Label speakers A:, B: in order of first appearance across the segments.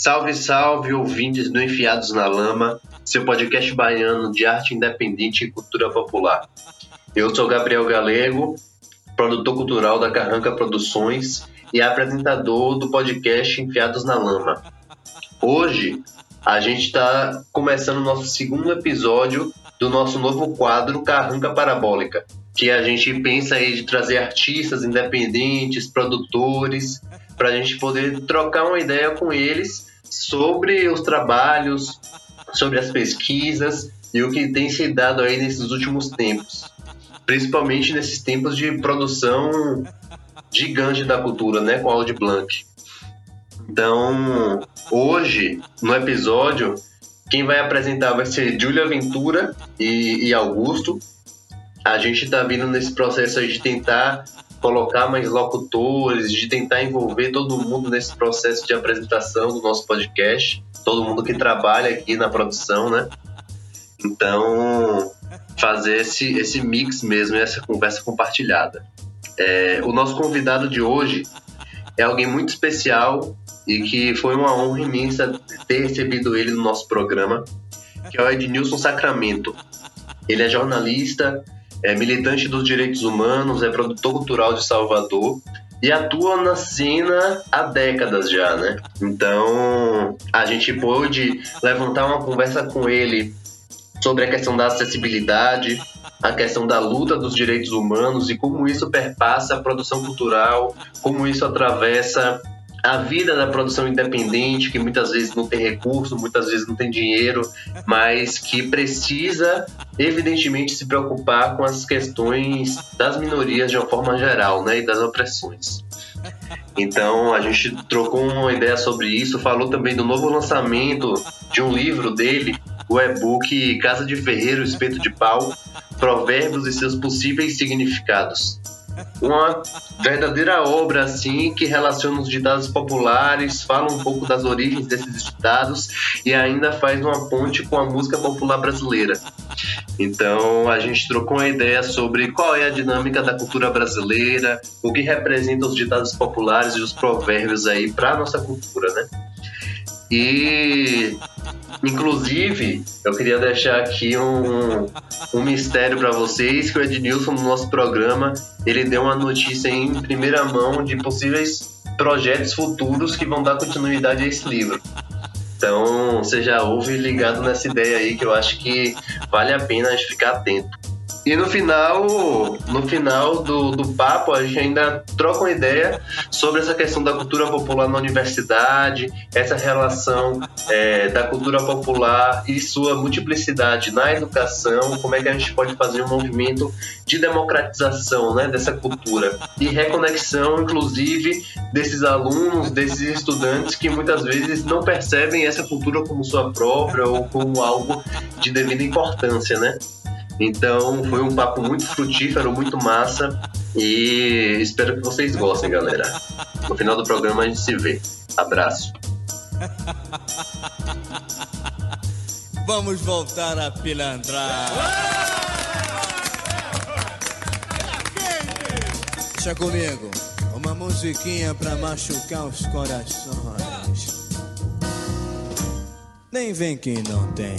A: Salve, salve, ouvintes do Enfiados na Lama, seu podcast baiano de arte independente e cultura popular. Eu sou Gabriel Galego, produtor cultural da Carranca Produções e apresentador do podcast Enfiados na Lama. Hoje, a gente está começando o nosso segundo episódio do nosso novo quadro Carranca Parabólica, que a gente pensa aí de trazer artistas independentes, produtores, para a gente poder trocar uma ideia com eles sobre os trabalhos, sobre as pesquisas e o que tem se dado aí nesses últimos tempos, principalmente nesses tempos de produção gigante da cultura, né, com a Audi Blanc. Então, hoje, no episódio, quem vai apresentar vai ser Júlia Ventura e, e Augusto. A gente está vindo nesse processo de tentar colocar mais locutores, de tentar envolver todo mundo nesse processo de apresentação do nosso podcast, todo mundo que trabalha aqui na produção, né? Então, fazer esse, esse mix mesmo, essa conversa compartilhada. É, o nosso convidado de hoje é alguém muito especial e que foi uma honra imensa ter recebido ele no nosso programa, que é o Ednilson Sacramento. Ele é jornalista, é militante dos direitos humanos, é produtor cultural de Salvador e atua na cena há décadas já, né? Então a gente pôde levantar uma conversa com ele sobre a questão da acessibilidade, a questão da luta dos direitos humanos e como isso perpassa a produção cultural, como isso atravessa a vida da produção independente, que muitas vezes não tem recurso, muitas vezes não tem dinheiro, mas que precisa, evidentemente, se preocupar com as questões das minorias de uma forma geral, né, e das opressões. Então, a gente trocou uma ideia sobre isso, falou também do novo lançamento de um livro dele, o e-book Casa de Ferreiro, Espeto de Pau, Provérbios e seus possíveis significados uma verdadeira obra assim que relaciona os ditados populares, fala um pouco das origens desses ditados e ainda faz uma ponte com a música popular brasileira. Então a gente trocou uma ideia sobre qual é a dinâmica da cultura brasileira, o que representam os ditados populares e os provérbios aí para nossa cultura, né? E Inclusive, eu queria deixar aqui um, um mistério para vocês que o Ednilson no nosso programa ele deu uma notícia em primeira mão de possíveis projetos futuros que vão dar continuidade a esse livro. Então, você já ouve ligado nessa ideia aí que eu acho que vale a pena a gente ficar atento. E no final, no final do, do papo, a gente ainda troca uma ideia sobre essa questão da cultura popular na universidade, essa relação é, da cultura popular e sua multiplicidade na educação, como é que a gente pode fazer um movimento de democratização né, dessa cultura e reconexão, inclusive, desses alunos, desses estudantes que muitas vezes não percebem essa cultura como sua própria ou como algo de devida importância, né? Então foi um papo muito frutífero, muito massa e espero que vocês gostem, galera. No final do programa a gente se vê. Abraço.
B: Vamos voltar a pilantrar. Deixa comigo. Uma musiquinha pra machucar os corações. Nem vem que não tem.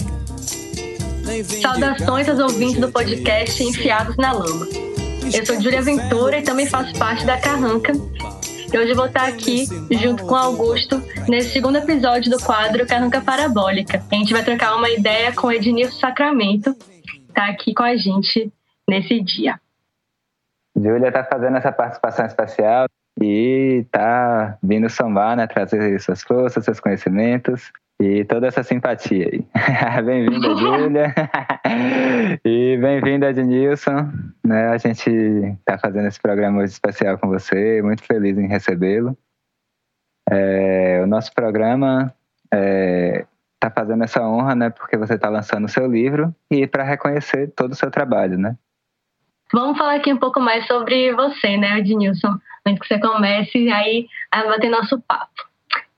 C: Saudações aos ouvintes do podcast Enfiados na Lama. Eu sou Júlia Ventura e também faço parte da Carranca. E hoje vou estar aqui junto com Augusto nesse segundo episódio do quadro Carranca Parabólica. A gente vai trocar uma ideia com Ednilson Sacramento, que está aqui com a gente nesse dia.
D: Júlia está fazendo essa participação especial e está vindo sambar, né, trazer suas forças, seus conhecimentos e toda essa simpatia aí. bem-vinda, Júlia. e bem-vinda, Ednilson. Né, a gente está fazendo esse programa hoje especial com você, muito feliz em recebê-lo. É, o nosso programa está é, tá fazendo essa honra, né, porque você está lançando o seu livro e para reconhecer todo o seu trabalho, né?
C: Vamos falar aqui um pouco mais sobre você, né, Ednilson, antes que você comece aí a bater nosso papo.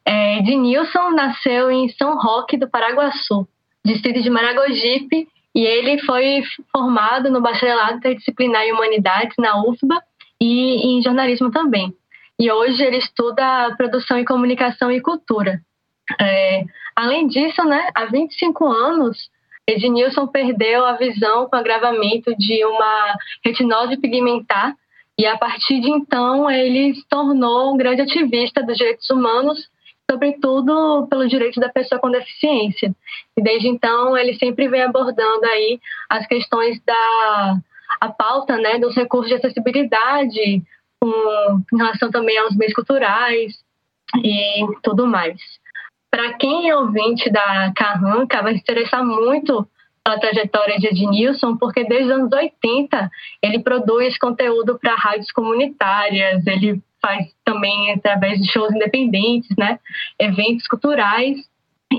C: É, Ednilson nasceu em São Roque do Paraguaçu, distrito de Maragogipe, e ele foi formado no bacharelado interdisciplinar em Humanidades na UFBA e em jornalismo também. E hoje ele estuda produção em comunicação e cultura. É, além disso, né, há 25 anos, Ednilson perdeu a visão com agravamento de uma retinose pigmentar e a partir de então ele se tornou um grande ativista dos direitos humanos, sobretudo pelos direitos da pessoa com deficiência. E desde então ele sempre vem abordando aí as questões da a pauta, né, dos recursos de acessibilidade, com, em relação também aos bens culturais e tudo mais. Para quem é ouvinte da Carranca, vai se interessar muito pela trajetória de Ednilson, porque desde os anos 80 ele produz conteúdo para rádios comunitárias, ele faz também através de shows independentes, né, eventos culturais,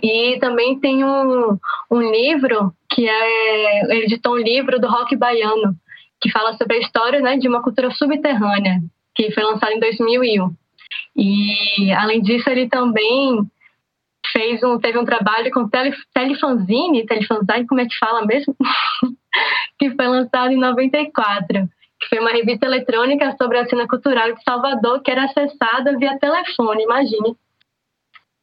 C: e também tem um, um livro que é, ele editou um livro do rock baiano, que fala sobre a história né, de uma cultura subterrânea, que foi lançado em 2001. E, além disso, ele também fez um, teve um trabalho com tele, Telefanzine, Telefanzine, como é que fala mesmo? que foi lançado em 94, que foi uma revista eletrônica sobre a cena cultural de Salvador, que era acessada via telefone, imagine.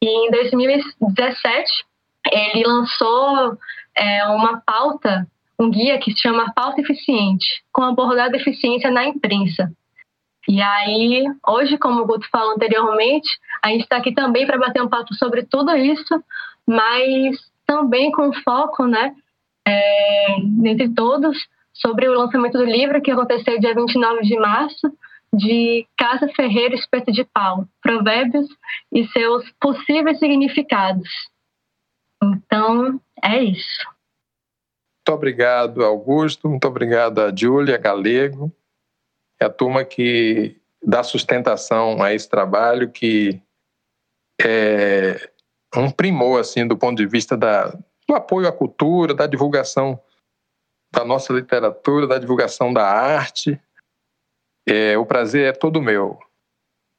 C: E em 2017, ele lançou é, uma pauta, um guia que se chama Pauta Eficiente, com abordar a deficiência na imprensa. E aí, hoje, como o Guto falou anteriormente, a gente está aqui também para bater um papo sobre tudo isso, mas também com foco, né, é, entre todos, sobre o lançamento do livro que aconteceu dia 29 de março, de Casa Ferreira Espeto de Pau, Provérbios e seus possíveis significados. Então, é isso.
E: Muito obrigado, Augusto. Muito obrigado a Júlia Galego é a turma que dá sustentação a esse trabalho, que é um primor, assim, do ponto de vista da, do apoio à cultura, da divulgação da nossa literatura, da divulgação da arte. É, o prazer é todo meu.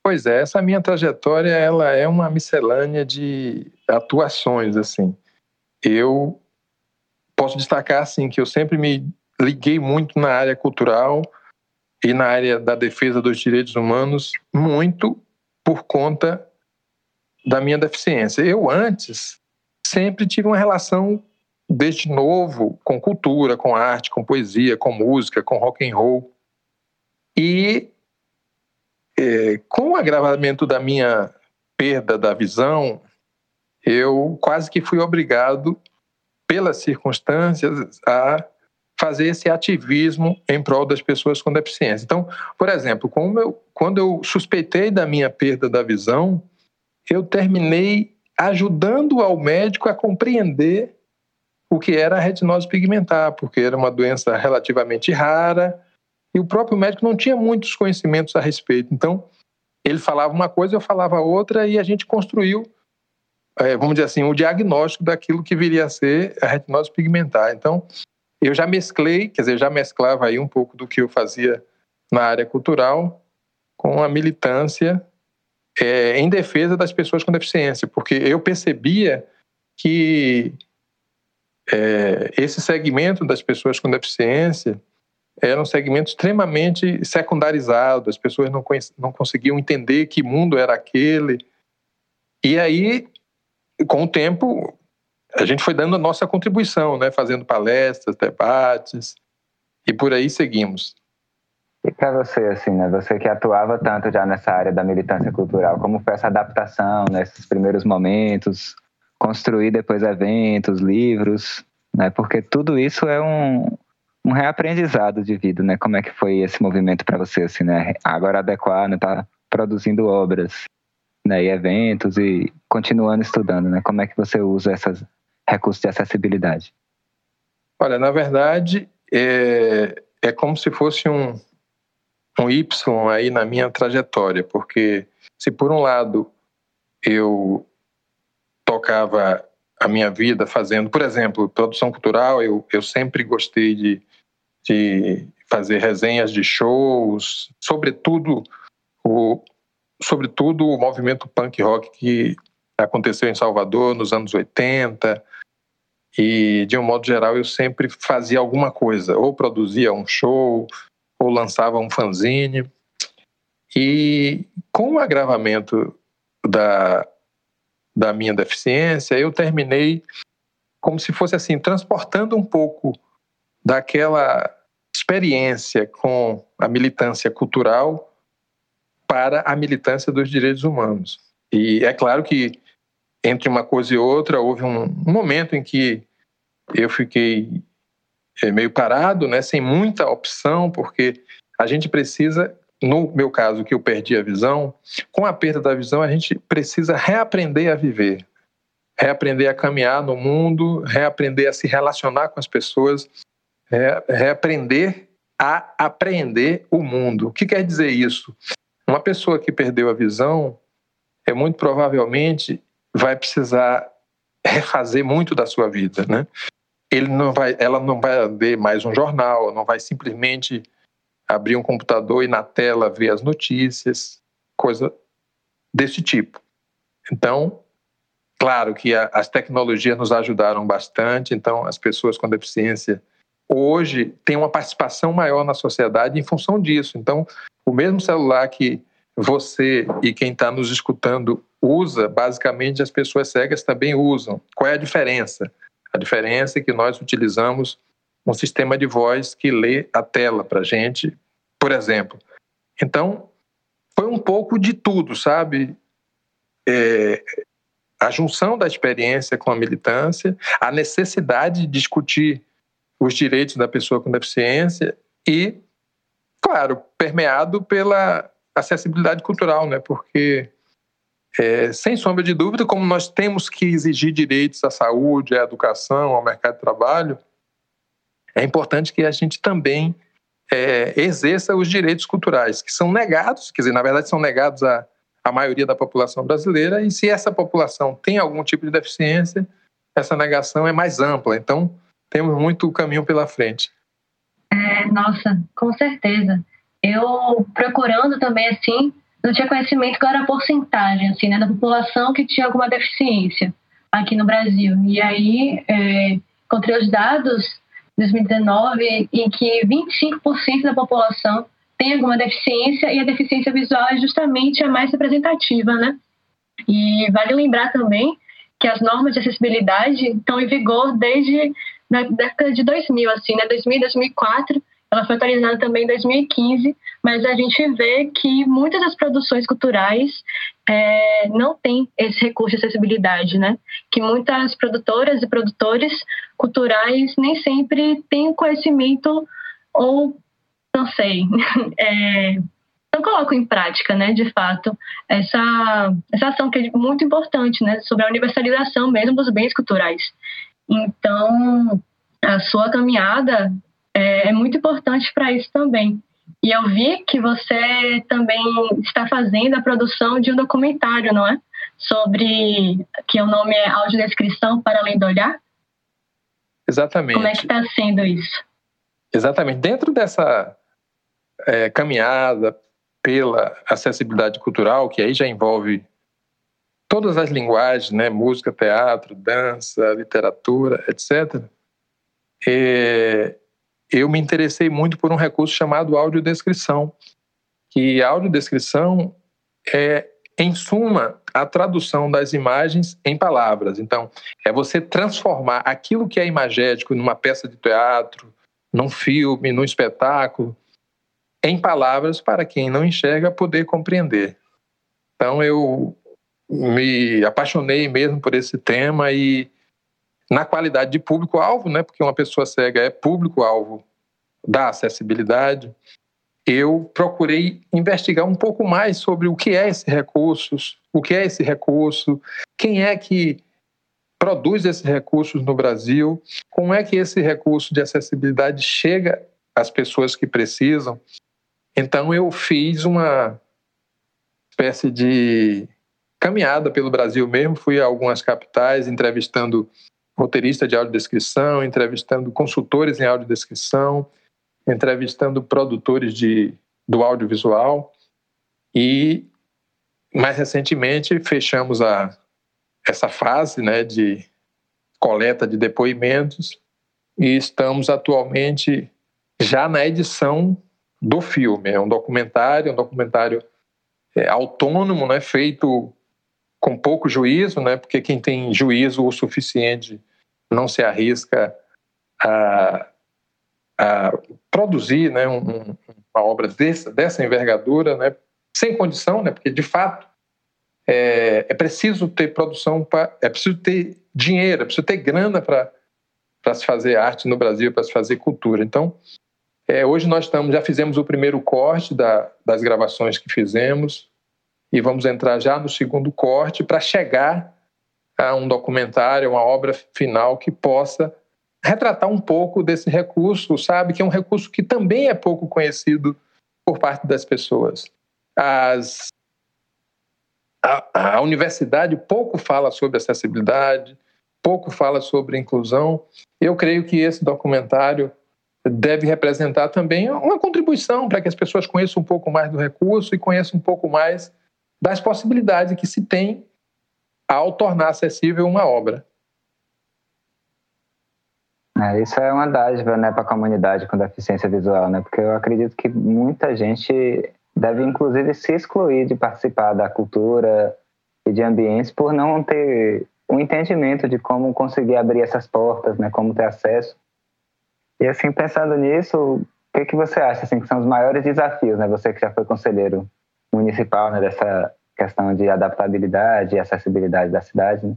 E: Pois é, essa minha trajetória ela é uma miscelânea de atuações assim. Eu posso destacar assim que eu sempre me liguei muito na área cultural, e na área da defesa dos direitos humanos muito por conta da minha deficiência. Eu antes sempre tive uma relação desde novo com cultura, com arte, com poesia, com música, com rock and roll. E é, com o agravamento da minha perda da visão, eu quase que fui obrigado, pelas circunstâncias, a fazer esse ativismo em prol das pessoas com deficiência. Então, por exemplo, eu, quando eu suspeitei da minha perda da visão, eu terminei ajudando ao médico a compreender o que era a retinose pigmentar, porque era uma doença relativamente rara e o próprio médico não tinha muitos conhecimentos a respeito. Então, ele falava uma coisa, eu falava outra e a gente construiu, é, vamos dizer assim, o diagnóstico daquilo que viria a ser a retinose pigmentar. Então, eu já mesclei, quer dizer, já mesclava aí um pouco do que eu fazia na área cultural com a militância é, em defesa das pessoas com deficiência, porque eu percebia que é, esse segmento das pessoas com deficiência era um segmento extremamente secundarizado, as pessoas não, não conseguiam entender que mundo era aquele. E aí, com o tempo, a gente foi dando a nossa contribuição, né? fazendo palestras, debates, e por aí seguimos.
D: E para você, assim, né? Você que atuava tanto já nessa área da militância cultural, como foi essa adaptação nesses primeiros momentos, construir depois eventos, livros, né? Porque tudo isso é um, um reaprendizado de vida, né? Como é que foi esse movimento para você, assim, né? Agora adequar, né? Tá produzindo obras, né? E eventos e continuando estudando, né? Como é que você usa essas recursos de acessibilidade?
E: Olha, na verdade, é, é como se fosse um, um Y aí na minha trajetória, porque se por um lado eu tocava a minha vida fazendo, por exemplo, produção cultural, eu, eu sempre gostei de, de fazer resenhas de shows, sobretudo o, sobretudo o movimento punk rock que aconteceu em Salvador nos anos 80, e, de um modo geral, eu sempre fazia alguma coisa, ou produzia um show, ou lançava um fanzine. E com o agravamento da, da minha deficiência, eu terminei como se fosse assim, transportando um pouco daquela experiência com a militância cultural para a militância dos direitos humanos. E é claro que entre uma coisa e outra houve um momento em que eu fiquei é, meio parado, né, sem muita opção, porque a gente precisa, no meu caso que eu perdi a visão, com a perda da visão a gente precisa reaprender a viver, reaprender a caminhar no mundo, reaprender a se relacionar com as pessoas, reaprender a apreender o mundo. O que quer dizer isso? Uma pessoa que perdeu a visão, é muito provavelmente vai precisar refazer muito da sua vida, né? Ele não vai, ela não vai ler mais um jornal, não vai simplesmente abrir um computador e na tela ver as notícias, coisa desse tipo. Então, claro que a, as tecnologias nos ajudaram bastante, então as pessoas com deficiência hoje têm uma participação maior na sociedade em função disso. Então, o mesmo celular que você e quem está nos escutando usa, basicamente as pessoas cegas também usam. Qual é a diferença? A diferença é que nós utilizamos um sistema de voz que lê a tela para a gente, por exemplo. Então, foi um pouco de tudo, sabe? É, a junção da experiência com a militância, a necessidade de discutir os direitos da pessoa com deficiência e, claro, permeado pela acessibilidade cultural, né? Porque é, sem sombra de dúvida, como nós temos que exigir direitos à saúde, à educação, ao mercado de trabalho, é importante que a gente também é, exerça os direitos culturais, que são negados, quer dizer, na verdade, são negados à, maioria da população brasileira, e se essa população tem algum tipo de deficiência, essa negação é mais ampla. Então, temos muito caminho pela frente.
C: É, nossa, com certeza. Eu procurando também, assim, não tinha conhecimento qual era a porcentagem assim, né, da população que tinha alguma deficiência aqui no Brasil. E aí é, encontrei os dados 2019 em que 25% da população tem alguma deficiência e a deficiência visual é justamente a mais representativa, né? E vale lembrar também que as normas de acessibilidade estão em vigor desde a década de 2000, assim, né? 2000, 2004, ela foi atualizada também em 2015, mas a gente vê que muitas das produções culturais é, não têm esse recurso de acessibilidade, né? Que muitas produtoras e produtores culturais nem sempre têm conhecimento ou, não sei, é, não colocam em prática, né, de fato, essa, essa ação que é muito importante, né, sobre a universalização mesmo dos bens culturais. Então, a sua caminhada é, é muito importante para isso também. E eu vi que você também está fazendo a produção de um documentário, não é? Sobre que o nome é Audiodescrição para Além do Olhar.
E: Exatamente.
C: Como é que está sendo isso?
E: Exatamente. Dentro dessa é, caminhada pela acessibilidade cultural, que aí já envolve todas as linguagens, né? música, teatro, dança, literatura, etc. É, eu me interessei muito por um recurso chamado audiodescrição, que a audiodescrição é, em suma, a tradução das imagens em palavras. Então, é você transformar aquilo que é imagético numa peça de teatro, num filme, num espetáculo, em palavras para quem não enxerga poder compreender. Então, eu me apaixonei mesmo por esse tema e na qualidade de público-alvo, né, porque uma pessoa cega é público-alvo da acessibilidade, eu procurei investigar um pouco mais sobre o que é esse recurso, o que é esse recurso, quem é que produz esses recursos no Brasil, como é que esse recurso de acessibilidade chega às pessoas que precisam. Então eu fiz uma espécie de caminhada pelo Brasil mesmo, fui a algumas capitais entrevistando roteirista de audiodescrição, entrevistando consultores em audiodescrição, entrevistando produtores de, do audiovisual e mais recentemente fechamos a, essa fase né, de coleta de depoimentos e estamos atualmente já na edição do filme. É um documentário, um documentário é, autônomo, né, feito com pouco juízo, né? Porque quem tem juízo o suficiente não se arrisca a, a produzir, né, um, uma obra dessa, dessa envergadura, né? Sem condição, né? Porque de fato é, é preciso ter produção, pra, é preciso ter dinheiro, é preciso ter grana para se fazer arte no Brasil, para se fazer cultura. Então, é, hoje nós estamos, já fizemos o primeiro corte da, das gravações que fizemos e vamos entrar já no segundo corte para chegar a um documentário, uma obra final que possa retratar um pouco desse recurso, sabe, que é um recurso que também é pouco conhecido por parte das pessoas. As, a, a universidade pouco fala sobre acessibilidade, pouco fala sobre inclusão. Eu creio que esse documentário deve representar também uma contribuição para que as pessoas conheçam um pouco mais do recurso e conheçam um pouco mais das possibilidades que se tem ao tornar acessível uma obra.
D: É, isso é uma dádiva né, para a comunidade com deficiência visual, né? porque eu acredito que muita gente deve, inclusive, se excluir de participar da cultura e de ambientes por não ter um entendimento de como conseguir abrir essas portas, né, como ter acesso. E assim, pensando nisso, o que, que você acha assim, que são os maiores desafios, né? Você que já foi conselheiro municipal, né, dessa questão de adaptabilidade e acessibilidade da cidade, né?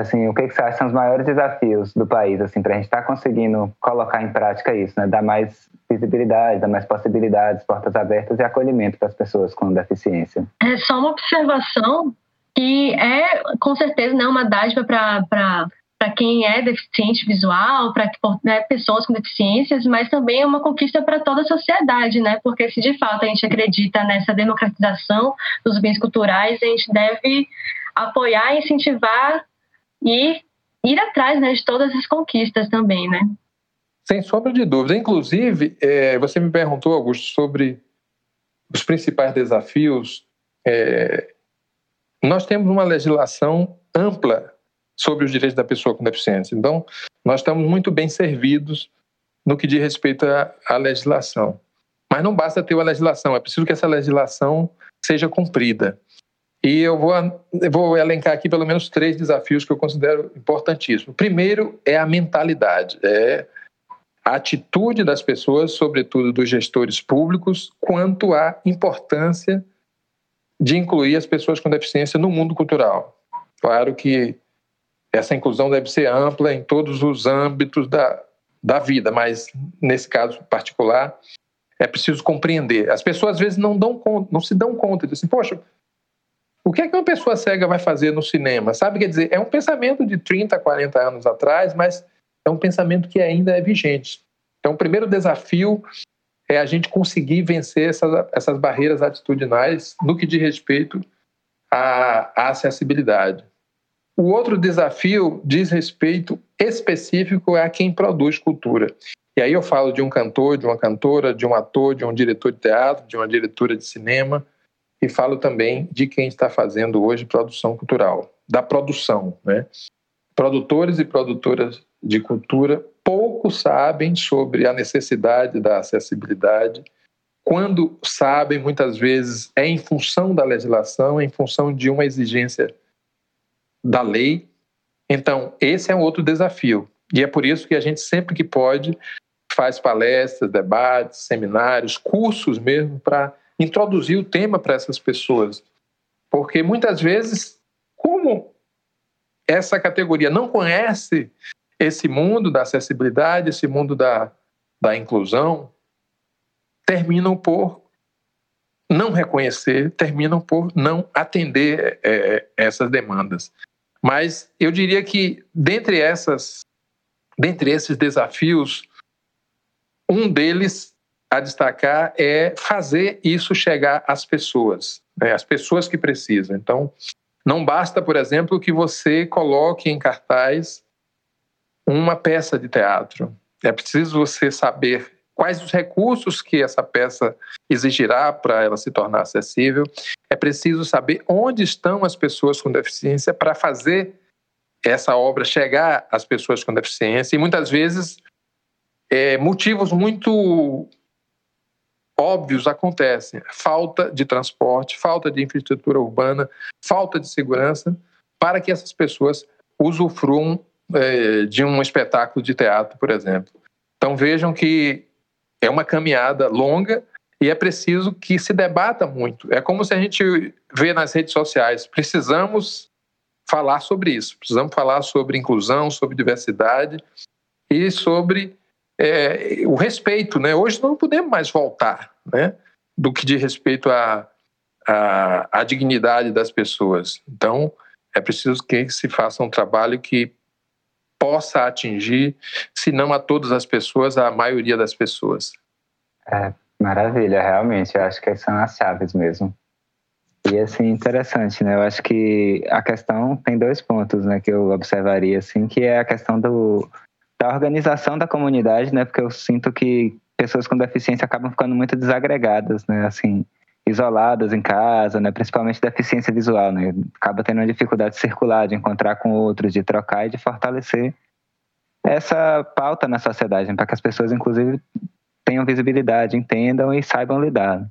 D: Assim, o que, que você acha são os maiores desafios do país, assim, para a gente estar tá conseguindo colocar em prática isso, né? Dar mais visibilidade, dar mais possibilidades, portas abertas e acolhimento para as pessoas com deficiência.
C: É só uma observação que é, com certeza, né, uma dádiva para para quem é deficiente visual, para né, pessoas com deficiências, mas também é uma conquista para toda a sociedade, né? Porque se de fato a gente acredita nessa democratização dos bens culturais, a gente deve apoiar, incentivar e ir atrás né, de todas as conquistas também, né?
E: Sem sombra de dúvida. Inclusive, é, você me perguntou, Augusto, sobre os principais desafios é, nós temos uma legislação ampla sobre os direitos da pessoa com deficiência. Então, nós estamos muito bem servidos no que diz respeito à, à legislação. Mas não basta ter uma legislação, é preciso que essa legislação seja cumprida. E eu vou, eu vou elencar aqui pelo menos três desafios que eu considero importantíssimos. Primeiro é a mentalidade, é a atitude das pessoas, sobretudo dos gestores públicos, quanto à importância de incluir as pessoas com deficiência no mundo cultural. Claro que essa inclusão deve ser ampla em todos os âmbitos da, da vida, mas nesse caso particular é preciso compreender. As pessoas às vezes não dão conta, não se dão conta disso. Assim, Poxa, o que é que uma pessoa cega vai fazer no cinema? Sabe, quer dizer, é um pensamento de 30, 40 anos atrás, mas é um pensamento que ainda é vigente. Então, o primeiro desafio é a gente conseguir vencer essas, essas barreiras atitudinais no que diz respeito à, à acessibilidade. O outro desafio diz respeito específico a quem produz cultura. E aí eu falo de um cantor, de uma cantora, de um ator, de um diretor de teatro, de uma diretora de cinema, e falo também de quem está fazendo hoje produção cultural, da produção. Né? Produtores e produtoras de cultura pouco sabem sobre a necessidade da acessibilidade. Quando sabem, muitas vezes é em função da legislação, é em função de uma exigência da lei. Então, esse é um outro desafio. E é por isso que a gente, sempre que pode, faz palestras, debates, seminários, cursos mesmo, para introduzir o tema para essas pessoas. Porque muitas vezes, como essa categoria não conhece esse mundo da acessibilidade, esse mundo da, da inclusão, terminam por não reconhecer, terminam por não atender é, essas demandas. Mas eu diria que dentre essas, dentre esses desafios, um deles a destacar é fazer isso chegar às pessoas, né, às pessoas que precisam. Então, não basta, por exemplo, que você coloque em cartaz uma peça de teatro. É preciso você saber quais os recursos que essa peça exigirá para ela se tornar acessível. É preciso saber onde estão as pessoas com deficiência para fazer essa obra chegar às pessoas com deficiência. E muitas vezes é, motivos muito óbvios acontecem. Falta de transporte, falta de infraestrutura urbana, falta de segurança para que essas pessoas usufruam é, de um espetáculo de teatro, por exemplo. Então vejam que é uma caminhada longa e é preciso que se debata muito. É como se a gente vê nas redes sociais. Precisamos falar sobre isso. Precisamos falar sobre inclusão, sobre diversidade e sobre é, o respeito. Né? Hoje não podemos mais voltar né? do que de respeito à, à, à dignidade das pessoas. Então, é preciso que se faça um trabalho que possa atingir, se não a todas as pessoas, a maioria das pessoas.
D: É, maravilha, realmente. Eu acho que são as chaves mesmo. E assim, interessante, né? Eu acho que a questão tem dois pontos, né, que eu observaria, assim, que é a questão do, da organização da comunidade, né? Porque eu sinto que pessoas com deficiência acabam ficando muito desagregadas, né? Assim, isoladas em casa, né? Principalmente deficiência visual, né? Acaba tendo uma dificuldade de circular, de encontrar com outros, de trocar e de fortalecer essa pauta na sociedade, né? para que as pessoas, inclusive, tenham visibilidade, entendam e saibam lidar.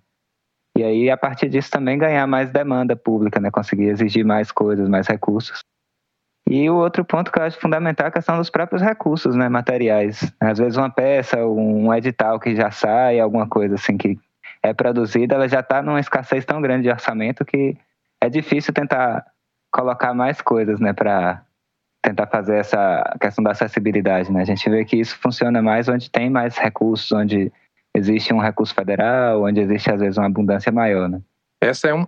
D: E aí, a partir disso, também ganhar mais demanda pública, né? Conseguir exigir mais coisas, mais recursos. E o outro ponto que eu acho fundamental é a questão dos próprios recursos, né? Materiais. Às vezes uma peça, um edital que já sai, alguma coisa assim que é produzida, ela já está numa escassez tão grande de orçamento que é difícil tentar colocar mais coisas, né? Para tentar fazer essa questão da acessibilidade, né? A gente vê que isso funciona mais onde tem mais recursos, onde existe um recurso federal, onde existe às vezes uma abundância maior, né?
E: Essa é, um,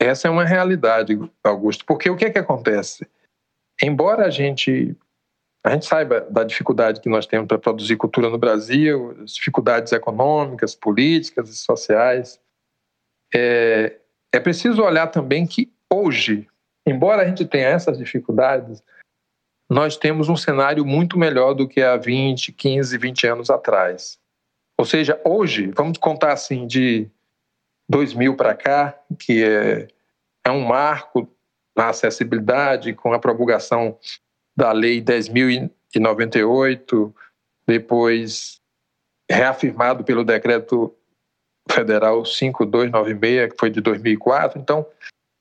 E: essa é uma realidade, Augusto, porque o que é que acontece? Embora a gente a gente saiba da dificuldade que nós temos para produzir cultura no Brasil, as dificuldades econômicas, políticas e sociais, é, é preciso olhar também que hoje, embora a gente tenha essas dificuldades, nós temos um cenário muito melhor do que há 20, 15, 20 anos atrás. Ou seja, hoje, vamos contar assim, de 2000 para cá, que é, é um marco na acessibilidade, com a promulgação da Lei 10.098, depois reafirmado pelo Decreto Federal 5296, que foi de 2004. Então,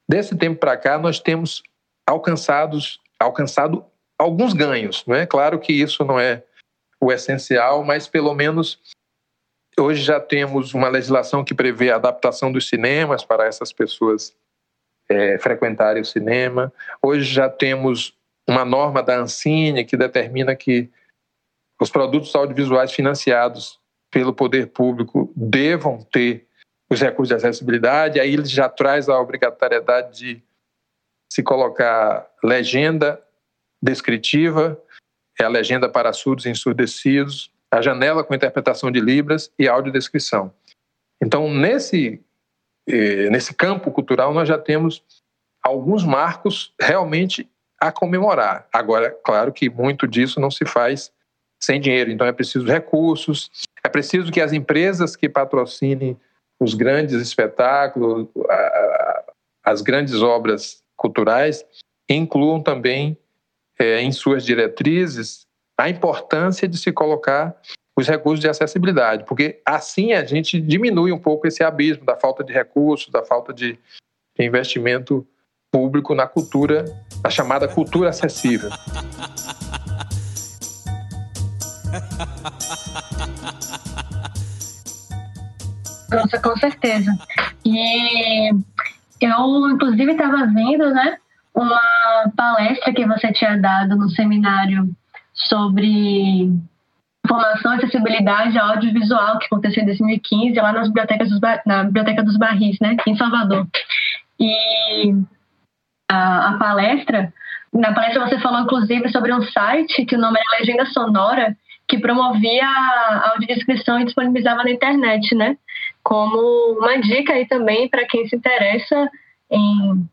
E: desse tempo para cá, nós temos alcançados, alcançado alguns ganhos. Não é claro que isso não é o essencial, mas pelo menos hoje já temos uma legislação que prevê a adaptação dos cinemas para essas pessoas é, frequentarem o cinema. Hoje já temos uma norma da Ancine que determina que os produtos audiovisuais financiados pelo poder público devam ter os recursos de acessibilidade. Aí ele já traz a obrigatoriedade de se colocar legenda descritiva, é a legenda para surdos e ensurdecidos, a janela com interpretação de libras e audiodescrição. Então, nesse, nesse campo cultural, nós já temos alguns marcos realmente a comemorar. Agora, claro que muito disso não se faz sem dinheiro, então é preciso recursos, é preciso que as empresas que patrocinem os grandes espetáculos, as grandes obras culturais, incluam também é, em suas diretrizes a importância de se colocar os recursos de acessibilidade, porque assim a gente diminui um pouco esse abismo da falta de recursos, da falta de investimento público na cultura, a chamada cultura acessível.
C: Nossa, com certeza. E eu, inclusive, estava vendo, né, uma palestra que você tinha dado no seminário sobre formação e acessibilidade audiovisual que aconteceu em 2015 lá nas bibliotecas dos, na Biblioteca dos Barris, né, em Salvador. E a, a palestra, na palestra você falou inclusive sobre um site que o nome era Legenda Sonora, que promovia a audiodescrição e disponibilizava na internet, né? Como uma dica aí também para quem se interessa em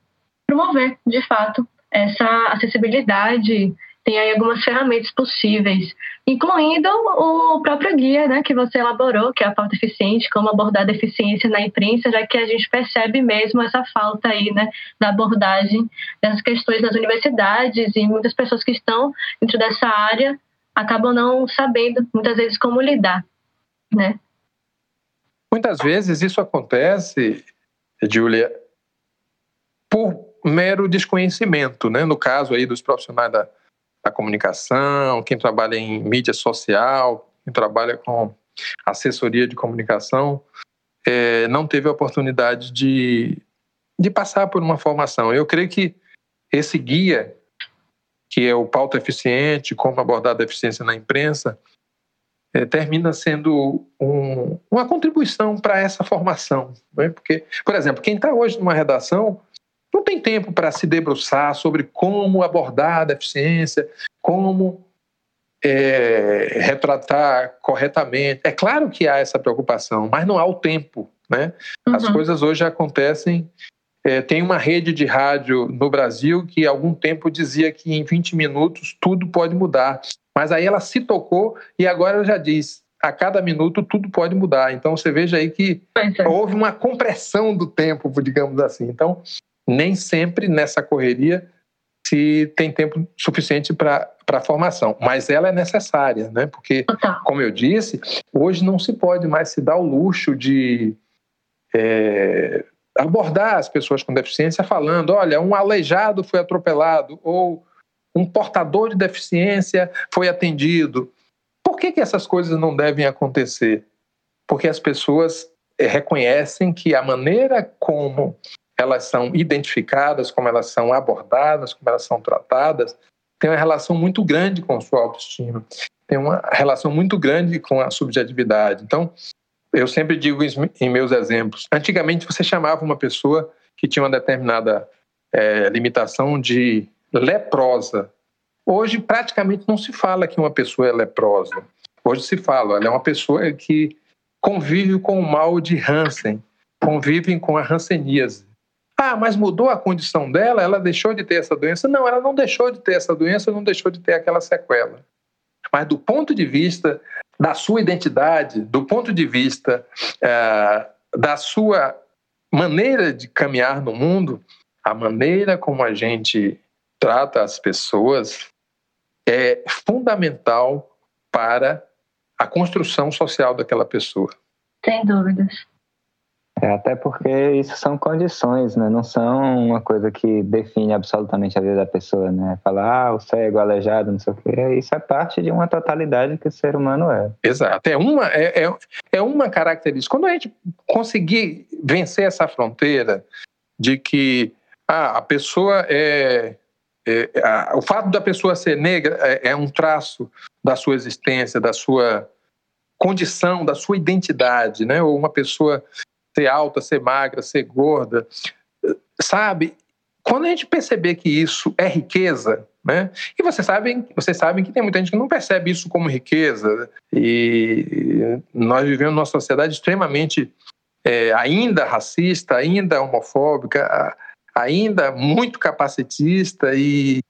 C: promover, de fato, essa acessibilidade tem aí algumas ferramentas possíveis, incluindo o próprio guia né, que você elaborou, que é a falta eficiente, como abordar a deficiência na imprensa, já que a gente percebe mesmo essa falta aí, né, da abordagem dessas questões nas universidades e muitas pessoas que estão dentro dessa área acabam não sabendo muitas vezes como lidar, né?
E: Muitas vezes isso acontece, Júlia, por mero desconhecimento, né? No caso aí dos profissionais da, da comunicação, quem trabalha em mídia social, quem trabalha com assessoria de comunicação, é, não teve a oportunidade de, de passar por uma formação. Eu creio que esse guia, que é o pauta eficiente, como abordar a deficiência na imprensa, é, termina sendo um, uma contribuição para essa formação. Né? Porque, por exemplo, quem está hoje numa redação não tem tempo para se debruçar sobre como abordar a deficiência, como é, retratar corretamente. É claro que há essa preocupação, mas não há o tempo. Né? Uhum. As coisas hoje acontecem. É, tem uma rede de rádio no Brasil que há algum tempo dizia que em 20 minutos tudo pode mudar. Mas aí ela se tocou e agora ela já diz: a cada minuto tudo pode mudar. Então você veja aí que é. houve uma compressão do tempo, digamos assim. Então, nem sempre nessa correria se tem tempo suficiente para a formação, mas ela é necessária, né? Porque, como eu disse, hoje não se pode mais se dar o luxo de é, abordar as pessoas com deficiência falando, olha, um aleijado foi atropelado ou um portador de deficiência foi atendido. Por que, que essas coisas não devem acontecer? Porque as pessoas é, reconhecem que a maneira como elas são identificadas, como elas são abordadas, como elas são tratadas, tem uma relação muito grande com a sua autoestima, tem uma relação muito grande com a subjetividade. Então, eu sempre digo em meus exemplos: antigamente você chamava uma pessoa que tinha uma determinada é, limitação de leprosa. Hoje, praticamente não se fala que uma pessoa é leprosa. Hoje se fala, ela é uma pessoa que convive com o mal de Hansen, convive com a hanseníase. Ah, mas mudou a condição dela, ela deixou de ter essa doença? Não, ela não deixou de ter essa doença, não deixou de ter aquela sequela. Mas do ponto de vista da sua identidade, do ponto de vista é, da sua maneira de caminhar no mundo, a maneira como a gente trata as pessoas é fundamental para a construção social daquela pessoa.
C: Sem dúvidas.
D: É, até porque isso são condições, né? Não são uma coisa que define absolutamente a vida da pessoa, né? Falar, ah, o cego, o aleijado, não sei o quê. Isso é parte de uma totalidade que o ser humano é.
E: Exato. É uma, é, é, é uma característica. Quando a gente conseguir vencer essa fronteira de que ah, a pessoa é, é, a, o fato da pessoa ser negra é, é um traço da sua existência, da sua condição, da sua identidade, né? Ou uma pessoa ser alta, ser magra, ser gorda, sabe? Quando a gente perceber que isso é riqueza, né? E vocês sabem, vocês sabem que tem muita gente que não percebe isso como riqueza. E nós vivemos numa sociedade extremamente é, ainda racista, ainda homofóbica, ainda muito capacitista e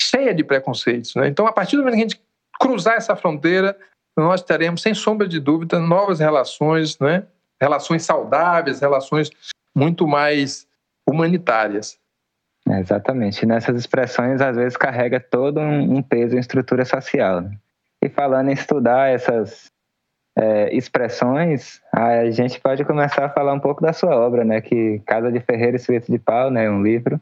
E: cheia de preconceitos. Né? Então, a partir do momento que a gente cruzar essa fronteira, nós teremos, sem sombra de dúvida, novas relações, né? Relações saudáveis, relações muito mais humanitárias.
D: Exatamente. nessas expressões, às vezes, carrega todo um, peso em estrutura social. Né? E falando em estudar essas é, expressões, a gente pode começar a falar um pouco da sua obra, né? Que Casa de Ferreira e Suíte de Pau, né? Um livro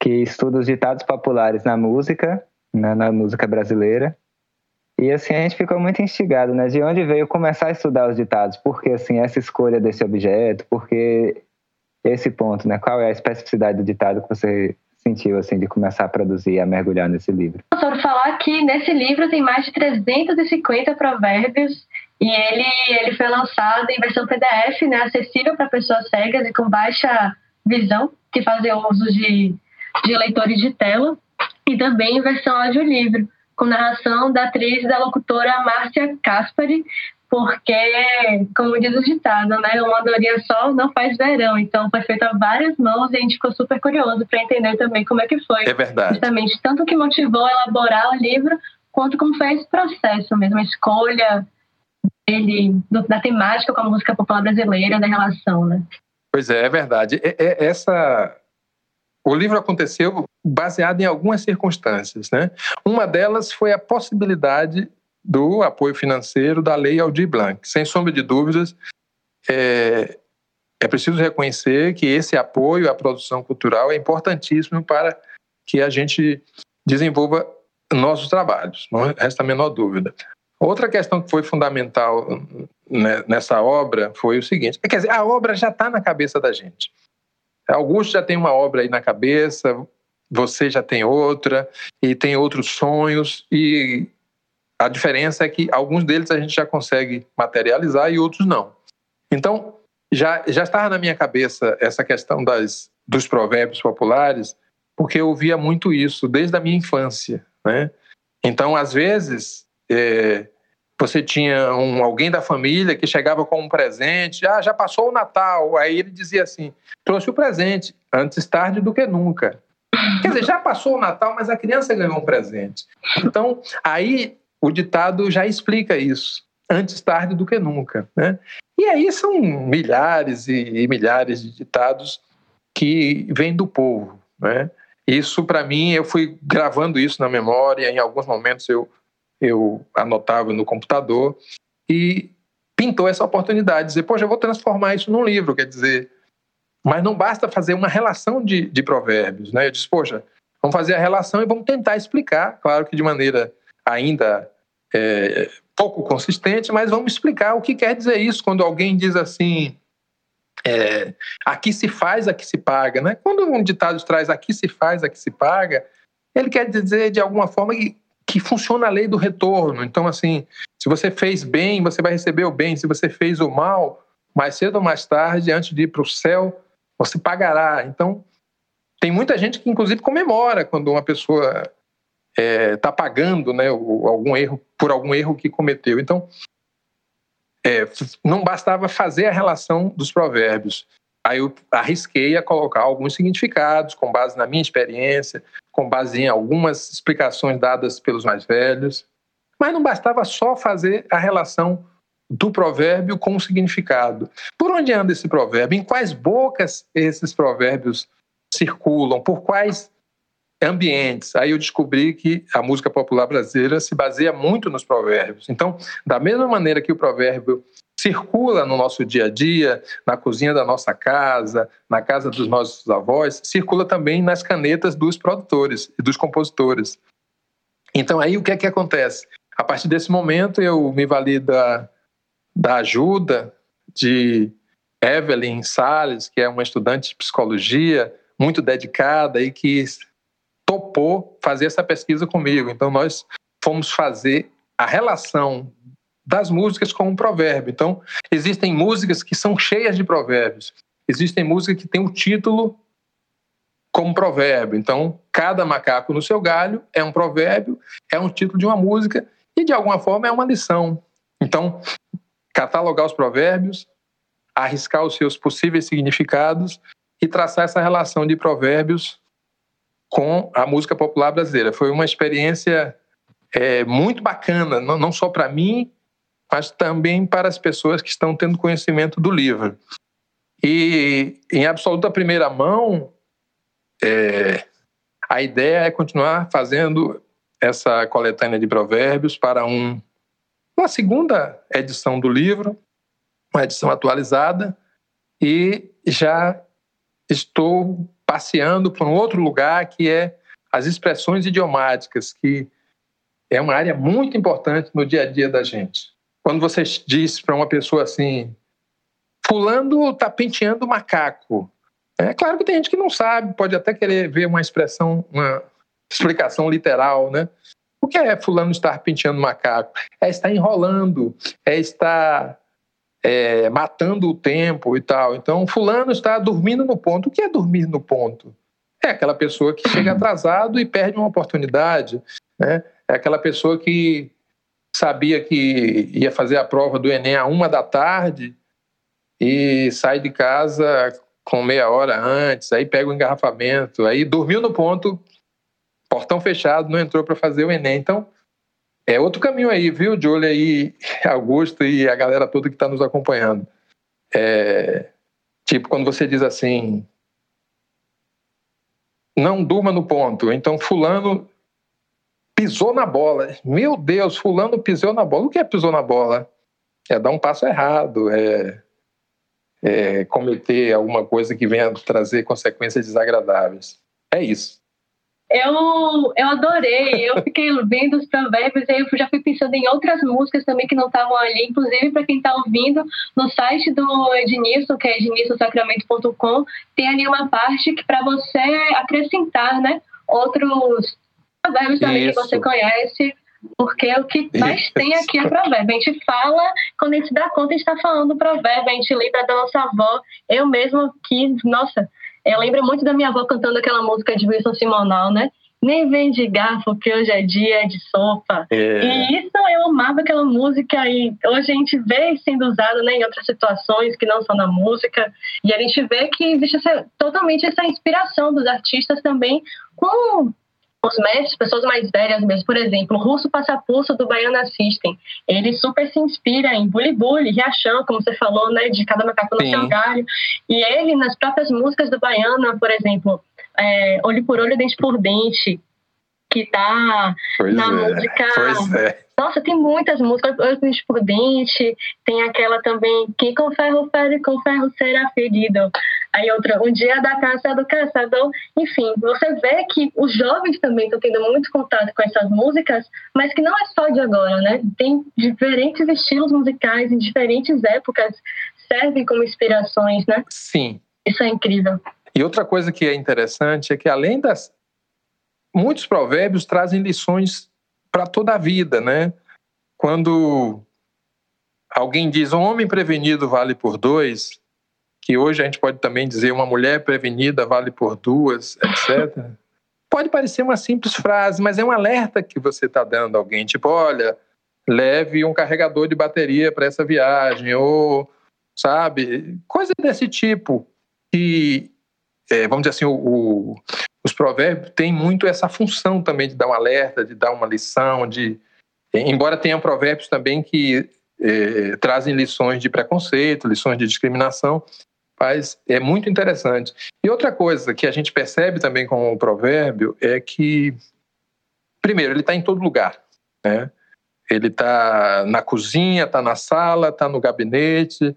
D: que estuda os ditados populares na música, né? na música brasileira, e assim a gente ficou muito instigado, né? De onde veio começar a estudar os ditados? Por que assim essa escolha desse objeto? Por que esse ponto, né? Qual é a especificidade do ditado que você sentiu assim de começar a produzir, a mergulhar nesse livro?
C: Sobre falar que nesse livro tem mais de 350 provérbios e ele ele foi lançado em versão PDF, né? Acessível para pessoas cegas e com baixa visão que fazem uso de de leitores de tela e também em versão audiolivro com narração da atriz e da locutora Márcia Caspari, porque, como diz o ditado, né, uma andorinha só não faz verão. Então, foi feito a várias mãos e a gente ficou super curioso para entender também como é que foi.
E: É verdade.
C: Justamente, tanto que motivou a elaborar o livro, quanto como foi esse processo mesmo, a escolha dele, da temática com a música popular brasileira, da relação, né?
E: Pois é, é verdade. É, é, essa o livro aconteceu baseado em algumas circunstâncias. Né? Uma delas foi a possibilidade do apoio financeiro da Lei Aldir Blanc. Sem sombra de dúvidas, é, é preciso reconhecer que esse apoio à produção cultural é importantíssimo para que a gente desenvolva nossos trabalhos, não resta a menor dúvida. Outra questão que foi fundamental né, nessa obra foi o seguinte: quer dizer, a obra já está na cabeça da gente. Augusto já tem uma obra aí na cabeça, você já tem outra, e tem outros sonhos, e a diferença é que alguns deles a gente já consegue materializar e outros não. Então, já, já estava na minha cabeça essa questão das, dos provérbios populares, porque eu via muito isso desde a minha infância. Né? Então, às vezes, é, você tinha um, alguém da família que chegava com um presente, ah, já passou o Natal, aí ele dizia assim, trouxe o presente, antes tarde do que nunca. Quer dizer, já passou o Natal, mas a criança ganhou um presente. Então, aí o ditado já explica isso, antes tarde do que nunca. Né? E aí são milhares e, milhares de ditados que vêm do povo. Né? Isso, para mim, eu fui gravando isso na memória, em alguns momentos eu, eu anotava no computador e pintou essa oportunidade, de dizer, poxa, eu vou transformar isso num livro, quer dizer, mas não basta fazer uma relação de, de provérbios, né? Eu disse, poxa, vamos fazer a relação e vamos tentar explicar, claro que de maneira ainda é, pouco consistente, mas vamos explicar o que quer dizer isso quando alguém diz assim, é, aqui se faz, aqui se paga, né? Quando um ditado traz aqui se faz, aqui se paga, ele quer dizer de alguma forma que, que funciona a lei do retorno. Então, assim, se você fez bem, você vai receber o bem. Se você fez o mal, mais cedo ou mais tarde, antes de ir para o céu, você pagará. Então, tem muita gente que, inclusive, comemora quando uma pessoa está é, tá pagando né, algum erro por algum erro que cometeu. Então, é, não bastava fazer a relação dos provérbios. Aí eu arrisquei a colocar alguns significados com base na minha experiência, com base em algumas explicações dadas pelos mais velhos. Mas não bastava só fazer a relação do provérbio com o significado. Por onde anda esse provérbio? Em quais bocas esses provérbios circulam? Por quais ambientes. Aí eu descobri que a música popular brasileira se baseia muito nos provérbios. Então, da mesma maneira que o provérbio circula no nosso dia a dia, na cozinha da nossa casa, na casa dos nossos avós, circula também nas canetas dos produtores e dos compositores. Então, aí o que é que acontece? A partir desse momento, eu me vali da, da ajuda de Evelyn Salles, que é uma estudante de psicologia muito dedicada e que topou fazer essa pesquisa comigo. Então, nós fomos fazer a relação das músicas com um provérbio. Então, existem músicas que são cheias de provérbios. Existem músicas que têm o título como provérbio. Então, cada macaco no seu galho é um provérbio, é um título de uma música e, de alguma forma, é uma lição. Então, catalogar os provérbios, arriscar os seus possíveis significados e traçar essa relação de provérbios com a música popular brasileira. Foi uma experiência é, muito bacana, não, não só para mim, mas também para as pessoas que estão tendo conhecimento do livro. E, em absoluta primeira mão, é, a ideia é continuar fazendo essa coletânea de provérbios para um, uma segunda edição do livro, uma edição atualizada, e já estou passeando por um outro lugar que é as expressões idiomáticas, que é uma área muito importante no dia a dia da gente. Quando você diz para uma pessoa assim, fulano está penteando macaco, é claro que tem gente que não sabe, pode até querer ver uma expressão, uma explicação literal, né? O que é fulano estar penteando macaco? É estar enrolando, é estar é, matando o tempo e tal. Então, fulano está dormindo no ponto. O que é dormir no ponto? É aquela pessoa que chega atrasado e perde uma oportunidade. Né? É aquela pessoa que sabia que ia fazer a prova do Enem a uma da tarde e sai de casa com meia hora antes, aí pega o engarrafamento, aí dormiu no ponto, portão fechado, não entrou para fazer o Enem. Então, é outro caminho aí, viu, Júlia e Augusto e a galera toda que está nos acompanhando. É, tipo, quando você diz assim, não durma no ponto, então fulano pisou na bola. Meu Deus, fulano pisou na bola. O que é pisou na bola? É dar um passo errado, é é, cometer alguma coisa que venha trazer consequências desagradáveis. É isso.
C: Eu, eu adorei, eu fiquei vendo os provérbios e eu já fui pensando em outras músicas também que não estavam ali, inclusive para quem está ouvindo, no site do Ednilson, que é ednilsonsacramento.com, tem ali uma parte que para você acrescentar, né, outros provérbios também Isso. que você conhece, porque o que mais tem aqui é provérbio. A gente fala, quando a gente dá conta, a gente está falando provérbio, a gente lembra da nossa avó. Eu mesmo que, nossa, eu lembro muito da minha avó cantando aquela música de Wilson Simonal, né? Nem vem de garfo, que hoje é dia de sopa. É. E isso eu amava aquela música e hoje a gente vê sendo usado né, em outras situações que não são na música. E a gente vê que existe essa, totalmente essa inspiração dos artistas também com os mestres, pessoas mais velhas mesmo, por exemplo, o Russo Passapulso do Baiana System, ele super se inspira em Bully Bully, Riachão, como você falou, né, de cada macaco no seu galho, e ele, nas próprias músicas do Baiana, por exemplo, é, Olho por Olho, Dente por Dente, que tá pois na é, música.
E: Pois é.
C: Nossa, tem muitas músicas, Dente por Dente, tem aquela também, Quem com ferro fere, com ferro será ferido. Aí outra, Um Dia da Caça do Caçador. Enfim, você vê que os jovens também estão tendo muito contato com essas músicas, mas que não é só de agora, né? Tem diferentes estilos musicais em diferentes épocas, servem como inspirações, né?
E: Sim.
C: Isso é incrível.
E: E outra coisa que é interessante é que além das muitos provérbios trazem lições para toda a vida, né? Quando alguém diz um homem prevenido vale por dois, que hoje a gente pode também dizer uma mulher prevenida vale por duas, etc. pode parecer uma simples frase, mas é um alerta que você está dando a alguém, tipo, olha, leve um carregador de bateria para essa viagem, ou, sabe, coisa desse tipo, que, é, vamos dizer assim, o, o, os provérbios têm muito essa função também de dar um alerta, de dar uma lição, de embora tenha provérbios também que é, trazem lições de preconceito, lições de discriminação, mas é muito interessante. E outra coisa que a gente percebe também com o provérbio é que, primeiro, ele está em todo lugar, né? Ele está na cozinha, está na sala, está no gabinete,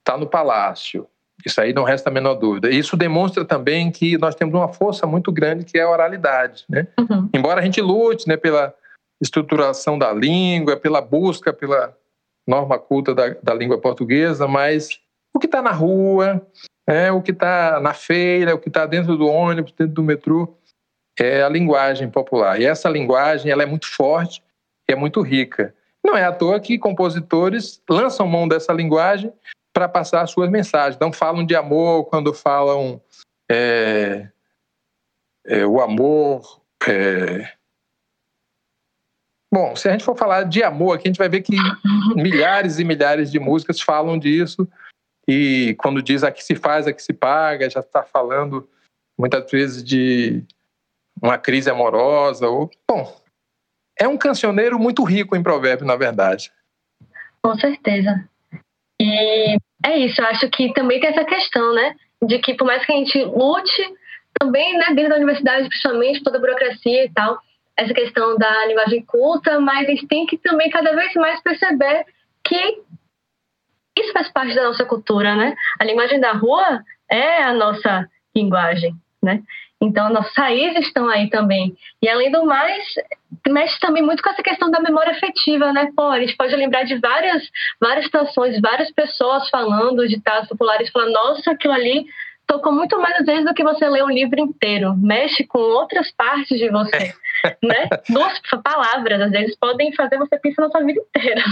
E: está no palácio. Isso aí não resta a menor dúvida. Isso demonstra também que nós temos uma força muito grande que é a oralidade. Né? Uhum. Embora a gente lute né, pela estruturação da língua, pela busca pela norma culta da, da língua portuguesa, mas o que está na rua, é, o que está na feira, o que está dentro do ônibus, dentro do metrô, é a linguagem popular. E essa linguagem ela é muito forte e é muito rica. Não é à toa que compositores lançam mão dessa linguagem para passar as suas mensagens. Então, falam de amor quando falam é, é, o amor. É... Bom, se a gente for falar de amor aqui, a gente vai ver que milhares e milhares de músicas falam disso. E quando diz a que se faz, a que se paga, já está falando muitas vezes de uma crise amorosa. Ou... Bom, é um cancioneiro muito rico em provérbio, na verdade.
C: Com certeza. E é isso, eu acho que também tem essa questão, né? De que por mais que a gente lute, também, né, dentro da universidade, principalmente, toda a burocracia e tal, essa questão da linguagem culta, mas a gente tem que também cada vez mais perceber que isso faz parte da nossa cultura, né? A linguagem da rua é a nossa linguagem, né? Então, nossas raízes estão aí também. E, além do mais, mexe também muito com essa questão da memória afetiva, né? Pô, a gente pode lembrar de várias, várias situações, várias pessoas falando, ditados populares, falando, nossa, aquilo ali tocou muito mais às vezes do que você ler um livro inteiro. Mexe com outras partes de você, né? Duas palavras, às vezes, podem fazer você pensar na sua vida inteira.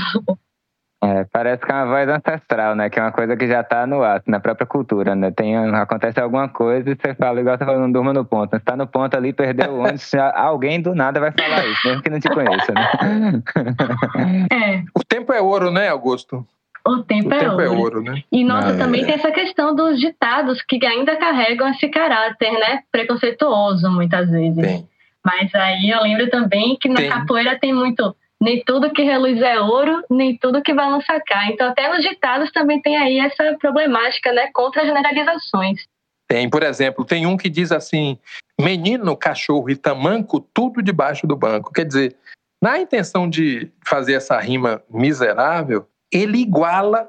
D: É, parece que é uma voz ancestral, né? Que é uma coisa que já está no ato, na própria cultura, né? Tem, acontece alguma coisa e você fala, igual você falou, não durma no ponto. Você tá no ponto ali, perdeu o ônibus, alguém do nada vai falar isso, mesmo que não te conheça, né?
C: É.
E: O tempo é ouro, né, Augusto?
C: O tempo,
E: o
C: é,
E: tempo
C: ouro.
E: é ouro, né?
C: E nossa, é. também tem essa questão dos ditados que ainda carregam esse caráter, né? Preconceituoso, muitas vezes. Tem. Mas aí eu lembro também que na tem. capoeira tem muito nem tudo que reluz é ouro, nem tudo que balança cai. Então, até nos ditados também tem aí essa problemática, né, contra as generalizações.
E: Tem, por exemplo, tem um que diz assim: menino, cachorro e tamanco, tudo debaixo do banco. Quer dizer, na intenção de fazer essa rima miserável, ele iguala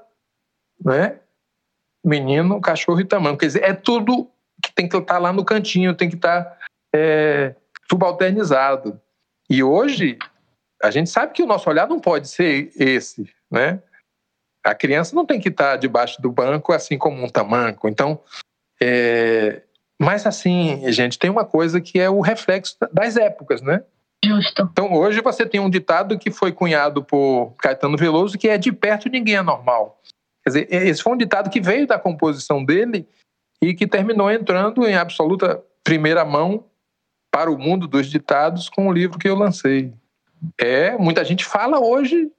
E: né, menino, cachorro e tamanho. Quer dizer, é tudo que tem que estar lá no cantinho, tem que estar é, subalternizado. E hoje, a gente sabe que o nosso olhar não pode ser esse, né? A criança não tem que estar debaixo do banco assim como um tamanco. Então, é... mas assim, gente, tem uma coisa que é o reflexo das épocas, né?
C: Justo.
E: Então, hoje você tem um ditado que foi cunhado por Caetano Veloso, que é de perto ninguém é normal. Quer dizer, esse foi um ditado que veio da composição dele e que terminou entrando em absoluta primeira mão para o mundo dos ditados com o livro que eu lancei. É, muita gente fala hoje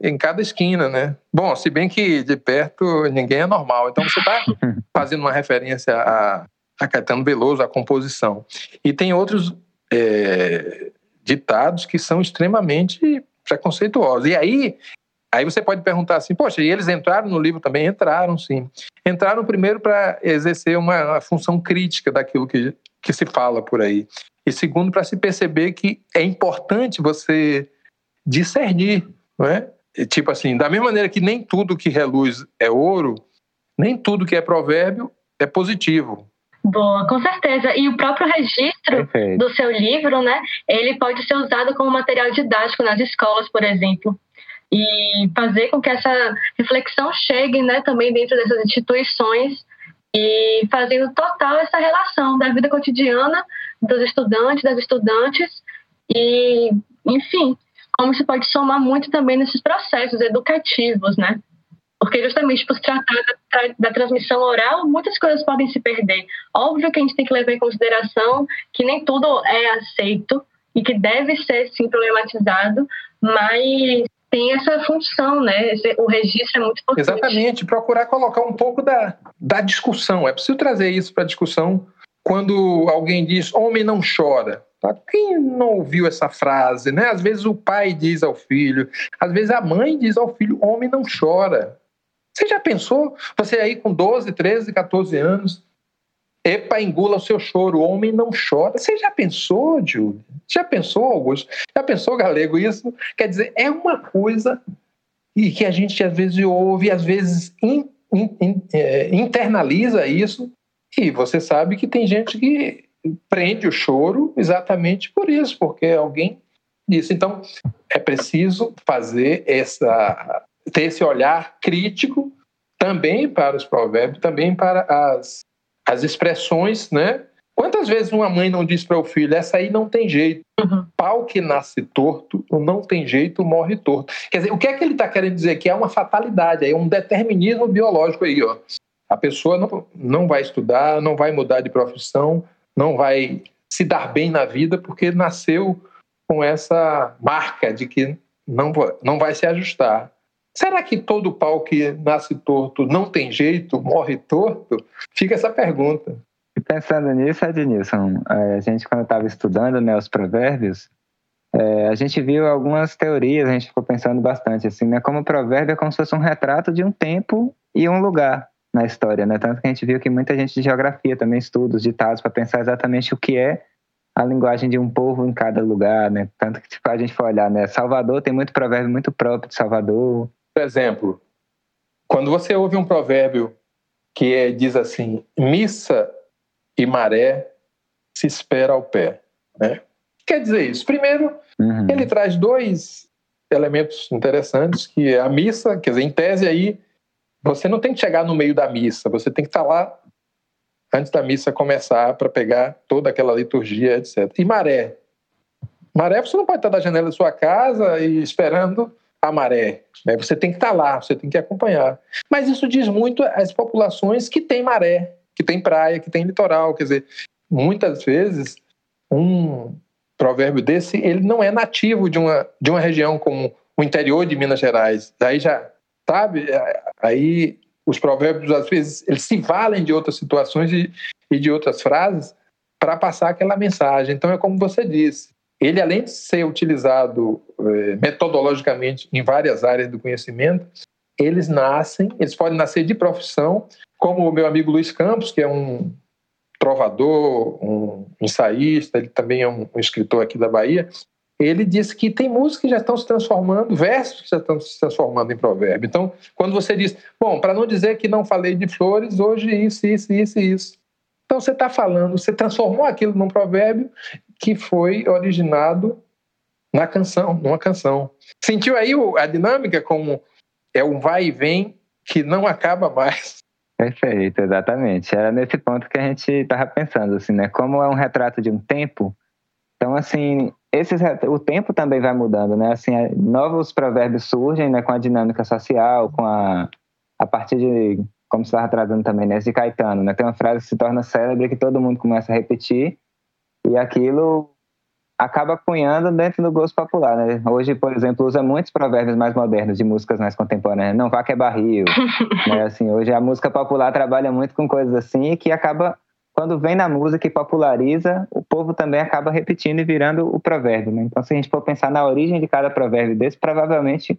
E: em cada esquina, né? Bom, se bem que de perto ninguém é normal. Então você está fazendo uma referência a, a Caetano Veloso, a composição. E tem outros é, ditados que são extremamente preconceituosos. E aí, aí você pode perguntar assim, poxa, e eles entraram no livro também? Entraram, sim. Entraram primeiro para exercer uma, uma função crítica daquilo que, que se fala por aí. E segundo, para se perceber que é importante você discernir, não é? tipo assim, da mesma maneira que nem tudo que reluz é ouro, nem tudo que é provérbio é positivo.
C: Boa, com certeza. E o próprio registro
D: Perfeito.
C: do seu livro, né, ele pode ser usado como material didático nas escolas, por exemplo. E fazer com que essa reflexão chegue, né, também dentro dessas instituições e fazendo total essa relação da vida cotidiana dos estudantes, das estudantes e, enfim, como isso pode somar muito também nesses processos educativos, né? Porque justamente por se tratar da, da, transmissão oral, muitas coisas podem se perder. Óbvio que a gente tem que levar em consideração que nem tudo é aceito e que deve ser sim problematizado, mas tem essa função, né? O registro é muito importante.
E: Exatamente, procurar colocar um pouco da, da discussão. É preciso trazer isso para a discussão quando alguém diz homem não chora. Tá? Quem não ouviu essa frase, né? Às vezes o pai diz ao filho, às vezes a mãe diz ao filho: homem não chora. Você já pensou? Você aí com 12, 13, 14 anos, epa, engula o seu choro, homem não chora. Você já pensou, Júlio? Já pensou, Augusto? Já pensou, Galego? Isso quer dizer, é uma coisa e que a gente às vezes ouve, às vezes in, in, in, é, internaliza isso, e você sabe que tem gente que prende o choro exatamente por isso, porque alguém disse. Então, é preciso fazer essa ter esse olhar crítico também para os provérbios, também para as, as expressões, né? Quantas vezes uma mãe não diz para o filho, essa aí não tem jeito, uhum. pau que nasce torto, não tem jeito, morre torto. Quer dizer, o que é que ele está querendo dizer? Que é uma fatalidade, é um determinismo biológico aí, ó. A pessoa não, não vai estudar, não vai mudar de profissão, não vai se dar bem na vida porque nasceu com essa marca de que não, não vai se ajustar. Será que todo pau que nasce torto não tem jeito, morre torto? Fica essa pergunta.
D: E pensando nisso, Ednilson, a gente quando estava estudando né, os provérbios, é, a gente viu algumas teorias, a gente ficou pensando bastante assim, né? Como o provérbio é como se fosse um retrato de um tempo e um lugar na história, né? Tanto que a gente viu que muita gente de geografia também estuda os ditados para pensar exatamente o que é a linguagem de um povo em cada lugar, né? Tanto que tipo, a gente for olhar, né? Salvador tem muito provérbio muito próprio de Salvador.
E: Por exemplo, quando você ouve um provérbio que é, diz assim, missa e maré se espera ao pé, né? Quer dizer isso. Primeiro, uhum. ele traz dois elementos interessantes, que é a missa, quer dizer, em tese aí você não tem que chegar no meio da missa, você tem que estar lá antes da missa começar para pegar toda aquela liturgia, etc. E maré. Maré, você não pode estar da janela da sua casa e esperando a maré. Né? Você tem que estar lá, você tem que acompanhar. Mas isso diz muito às populações que têm maré, que têm praia, que têm litoral. Quer dizer, muitas vezes um provérbio desse ele não é nativo de uma, de uma região como o interior de Minas Gerais. Daí já sabe? Aí os provérbios, às vezes, eles se valem de outras situações e, e de outras frases para passar aquela mensagem. Então, é como você disse, ele, além de ser utilizado é, metodologicamente em várias áreas do conhecimento, eles nascem, eles podem nascer de profissão, como o meu amigo Luiz Campos, que é um trovador, um ensaísta, ele também é um, um escritor aqui da Bahia, ele disse que tem músicas que já estão se transformando, versos que já estão se transformando em provérbio. Então, quando você diz, bom, para não dizer que não falei de flores, hoje isso, isso, isso isso. Então, você está falando, você transformou aquilo num provérbio que foi originado na canção, numa canção. Sentiu aí a dinâmica como é um vai e vem que não acaba mais.
D: Perfeito, exatamente. Era nesse ponto que a gente estava pensando, assim, né? Como é um retrato de um tempo, então, assim, esses, o tempo também vai mudando, né? Assim, novos provérbios surgem, né? Com a dinâmica social, com a, a partir de, como estava trazendo também, né? De Caetano, né? Tem uma frase que se torna célebre que todo mundo começa a repetir e aquilo acaba cunhando dentro do gosto popular, né? Hoje, por exemplo, usa muitos provérbios mais modernos de músicas mais contemporâneas. Não vá que é barril. né? Assim, hoje a música popular trabalha muito com coisas assim que acaba quando vem na música e populariza, o povo também acaba repetindo e virando o provérbio. Né? Então, se a gente for pensar na origem de cada provérbio desse, provavelmente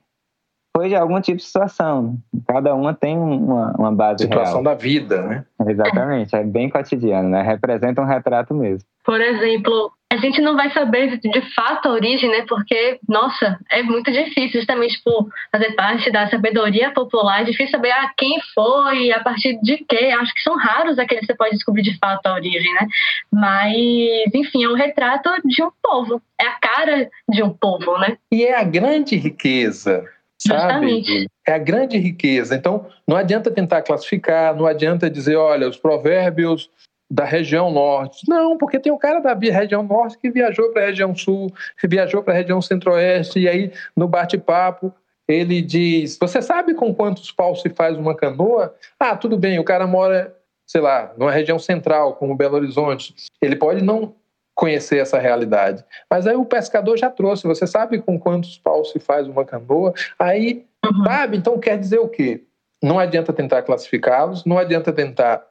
D: foi de algum tipo de situação. Cada uma tem uma, uma base
E: Situação
D: real.
E: da vida, né?
D: Exatamente, é bem cotidiano, né? Representa um retrato mesmo.
C: Por exemplo, a gente não vai saber de fato a origem, né? Porque, nossa, é muito difícil, justamente por fazer parte da sabedoria popular. É difícil saber ah, quem foi, a partir de quê. Acho que são raros aqueles que você pode descobrir de fato a origem, né? Mas, enfim, é um retrato de um povo. É a cara de um povo, né?
E: E é a grande riqueza. Sabe?
C: Justamente.
E: É a grande riqueza. Então, não adianta tentar classificar, não adianta dizer, olha, os provérbios da região norte. Não, porque tem um cara da região norte que viajou para a região sul, que viajou para a região centro-oeste, e aí no bate-papo ele diz: Você sabe com quantos paus se faz uma canoa? Ah, tudo bem, o cara mora, sei lá, numa região central, como Belo Horizonte. Ele pode não conhecer essa realidade. Mas aí o pescador já trouxe: Você sabe com quantos paus se faz uma canoa? Aí,
C: Uhum.
E: sabe? Então quer dizer o quê? Não adianta tentar classificá-los, não adianta tentar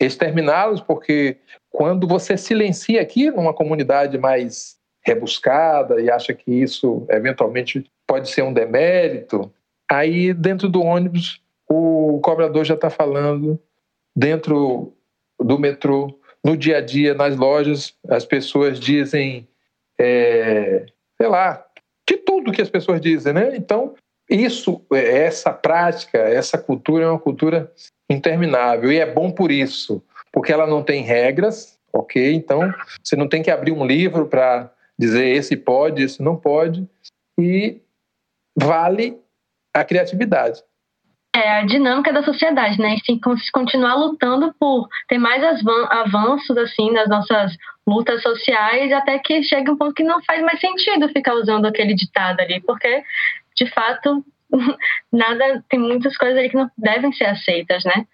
E: exterminá-los, porque quando você silencia aqui numa comunidade mais rebuscada e acha que isso eventualmente pode ser um demérito, aí dentro do ônibus o cobrador já está falando, dentro do metrô, no dia a dia, nas lojas, as pessoas dizem, é, sei lá, de tudo que as pessoas dizem, né? Então, isso, essa prática, essa cultura é uma cultura interminável e é bom por isso, porque ela não tem regras, ok? Então você não tem que abrir um livro para dizer esse pode, esse não pode e vale a criatividade.
C: É a dinâmica da sociedade, né? A gente tem que continuar lutando por ter mais avanços, assim, nas nossas lutas sociais, até que chegue um ponto que não faz mais sentido ficar usando aquele ditado ali, porque, de fato, nada, tem muitas coisas ali que não devem ser aceitas, né?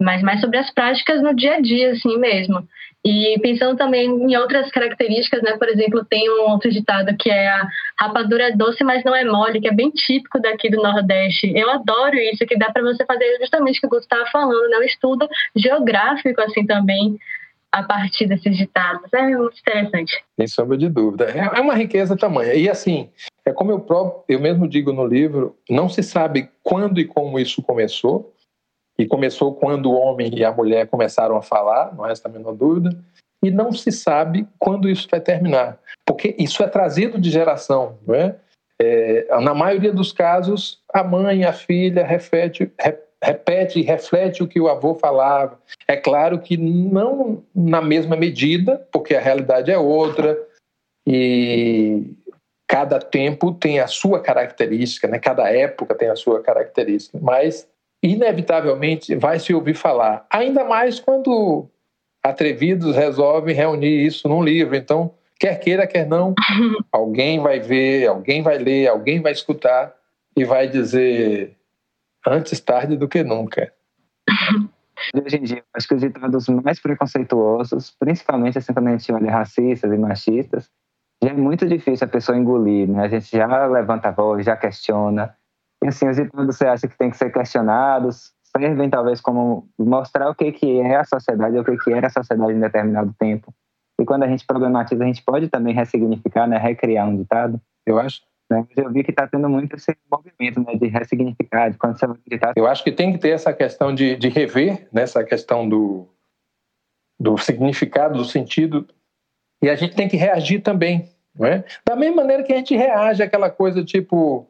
C: Mas mais sobre as práticas no dia a dia, assim mesmo. E pensando também em outras características, né? Por exemplo, tem um outro ditado que é a rapadura é doce, mas não é mole, que é bem típico daqui do Nordeste. Eu adoro isso, que dá para você fazer justamente o que o Gustavo estava falando, né? Um estudo geográfico, assim, também, a partir desses ditados. É muito interessante.
E: Sem sombra de dúvida. É uma riqueza tamanha. E assim, é como eu, próprio, eu mesmo digo no livro, não se sabe quando e como isso começou, e começou quando o homem e a mulher começaram a falar, não resta a menor dúvida, e não se sabe quando isso vai terminar, porque isso é trazido de geração, não é? é na maioria dos casos, a mãe, a filha repete e reflete o que o avô falava. É claro que não na mesma medida, porque a realidade é outra e cada tempo tem a sua característica, né? Cada época tem a sua característica, mas inevitavelmente vai se ouvir falar, ainda mais quando atrevidos resolvem reunir isso num livro. Então, quer queira, quer não, alguém vai ver, alguém vai ler, alguém vai escutar e vai dizer antes tarde do que nunca.
D: Hoje em dia, acho que os ditados mais preconceituosos, principalmente assim quando a gente olha racistas e machistas, já é muito difícil a pessoa engolir, né? A gente já levanta a voz, já questiona, e assim, os ditados você acha que tem que ser questionados, servem talvez como mostrar o que, que é a sociedade, o que, que era a sociedade em determinado tempo. E quando a gente problematiza, a gente pode também ressignificar, né, recriar um ditado.
E: Eu acho.
D: Né? Mas eu vi que está tendo muito esse movimento né, de ressignificar, de ditado.
E: Eu acho que tem que ter essa questão de, de rever, né, questão do, do significado, do sentido. E a gente tem que reagir também. Não é? Da mesma maneira que a gente reage àquela coisa tipo,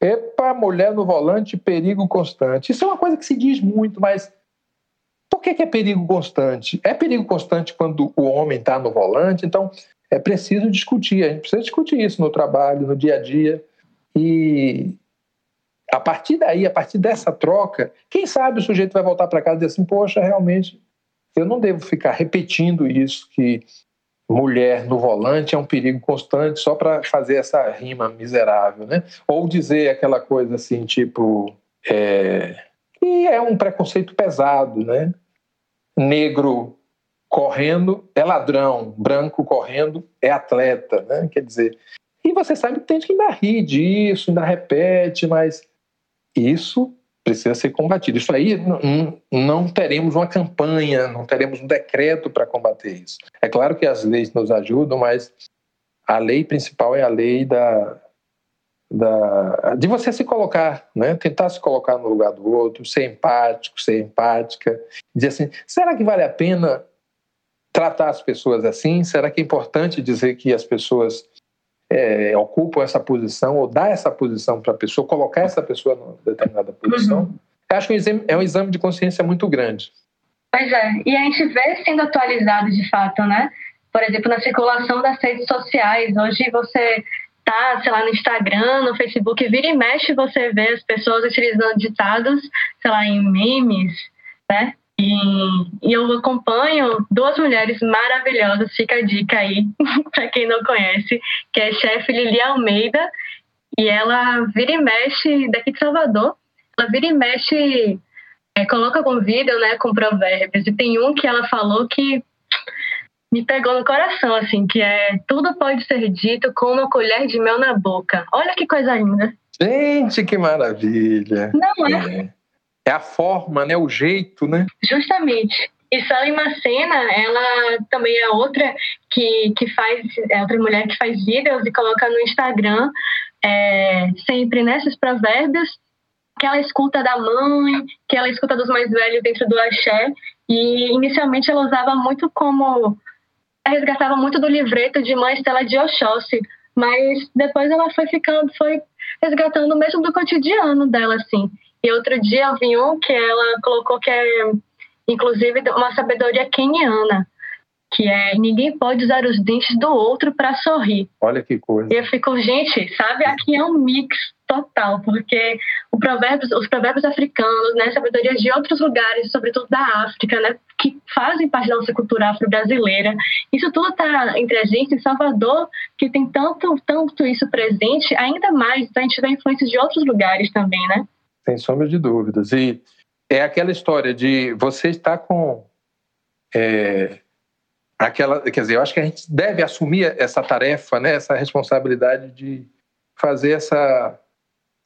E: epa, mulher no volante, perigo constante. Isso é uma coisa que se diz muito, mas por que, que é perigo constante? É perigo constante quando o homem está no volante, então é preciso discutir, a gente precisa discutir isso no trabalho, no dia a dia. E a partir daí, a partir dessa troca, quem sabe o sujeito vai voltar para casa e dizer assim: poxa, realmente, eu não devo ficar repetindo isso, que mulher no volante é um perigo constante só para fazer essa rima miserável, né? Ou dizer aquela coisa assim, tipo, é, que é um preconceito pesado, né? Negro correndo é ladrão, branco correndo é atleta, né? Quer dizer, e você sabe que tem gente que ainda ri disso, ainda repete, mas isso precisa ser combatido. Isso aí não, não teremos uma campanha, não teremos um decreto para combater isso. É claro que as leis nos ajudam, mas a lei principal é a lei da, da, de você se colocar, né? tentar se colocar no lugar do outro, ser empático, ser empática, dizer assim, será que vale a pena tratar as pessoas assim? Será que é importante dizer que as pessoas é, ocupam essa posição ou dar essa posição para a pessoa, colocar essa pessoa numa determinada posição? Uhum. Acho que é um exame de consciência muito grande.
C: Pois é, e a gente vê sendo atualizado de fato, né? Por exemplo, na circulação das redes sociais. Hoje você tá, sei lá, no Instagram, no Facebook, vira e mexe, você vê as pessoas utilizando ditados, sei lá, em memes, né? E, eu acompanho duas mulheres maravilhosas, fica a dica aí, para quem não conhece, que é a chefe Lili Almeida, e ela vira e mexe daqui de Salvador, ela vira e mexe, é, coloca com vídeo, né, com provérbios, e tem um que ela falou que me pegou no coração, assim, que é tudo pode ser dito com uma colher de mel na boca. Olha que coisa linda.
E: Gente, que maravilha.
C: Não é? é
E: é a forma, né, o jeito, né?
C: Justamente. E Sally Macena, ela também é outra que, que faz, é outra mulher que faz vídeos e coloca no Instagram é, sempre nesses provérbios que ela escuta da mãe, que ela escuta dos mais velhos dentro do axé. E inicialmente ela usava muito como. resgatava muito do livreto de Mãe Estela de Oxóssi, mas depois ela foi ficando, foi resgatando mesmo do cotidiano dela, assim. E outro dia eu vi um que ela colocou que é, inclusive, uma sabedoria keniana, que é ninguém pode usar os dentes do outro para sorrir.
E: Olha que coisa.
C: E eu fico, gente, sabe, aqui é um mix total, porque provérbios, os provérbios africanos, né, sabedorias de outros lugares, sobretudo da África, né, que fazem parte da nossa cultura afro-brasileira, isso tudo está entre a gente em Salvador, que tem tanto, tanto isso presente, ainda mais, então a gente vê influências de outros lugares também, né?
E: Sem sombra de dúvidas. E é aquela história de você estar com é, aquela, quer dizer, eu acho que a gente deve assumir essa tarefa, né, essa responsabilidade de fazer essa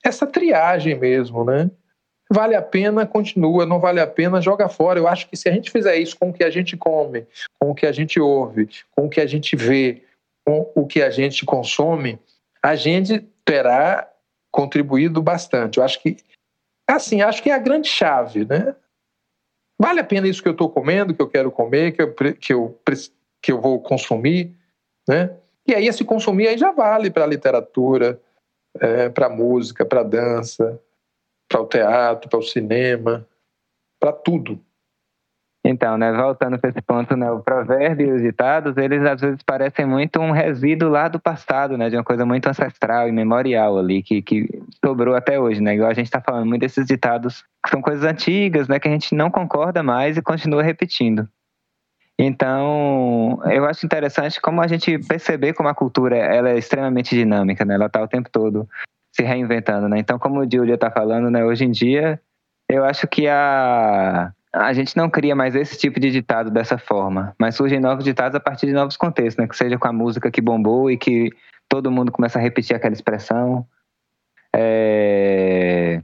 E: essa triagem mesmo, né? Vale a pena, continua, não vale a pena, joga fora. Eu acho que se a gente fizer isso com o que a gente come, com o que a gente ouve, com o que a gente vê, com o que a gente consome, a gente terá contribuído bastante. Eu acho que assim, acho que é a grande chave, né? Vale a pena isso que eu estou comendo, que eu quero comer, que eu, que eu, que eu vou consumir, né? E aí esse consumir aí já vale para a literatura, é, para a música, para a dança, para o teatro, para o cinema, para tudo.
D: Então, né, voltando para esse ponto, né, o provérbio e os ditados, eles às vezes parecem muito um resíduo lá do passado, né, de uma coisa muito ancestral e memorial ali, que, que sobrou até hoje, né, igual a gente está falando muito desses ditados, que são coisas antigas, né, que a gente não concorda mais e continua repetindo. Então, eu acho interessante como a gente perceber como a cultura ela é extremamente dinâmica, né, ela está o tempo todo se reinventando, né, então como o Julia está falando, né, hoje em dia, eu acho que a a gente não cria mais esse tipo de ditado dessa forma, mas surgem novos ditados a partir de novos contextos, né? Que seja com a música que bombou e que todo mundo começa a repetir aquela expressão. É...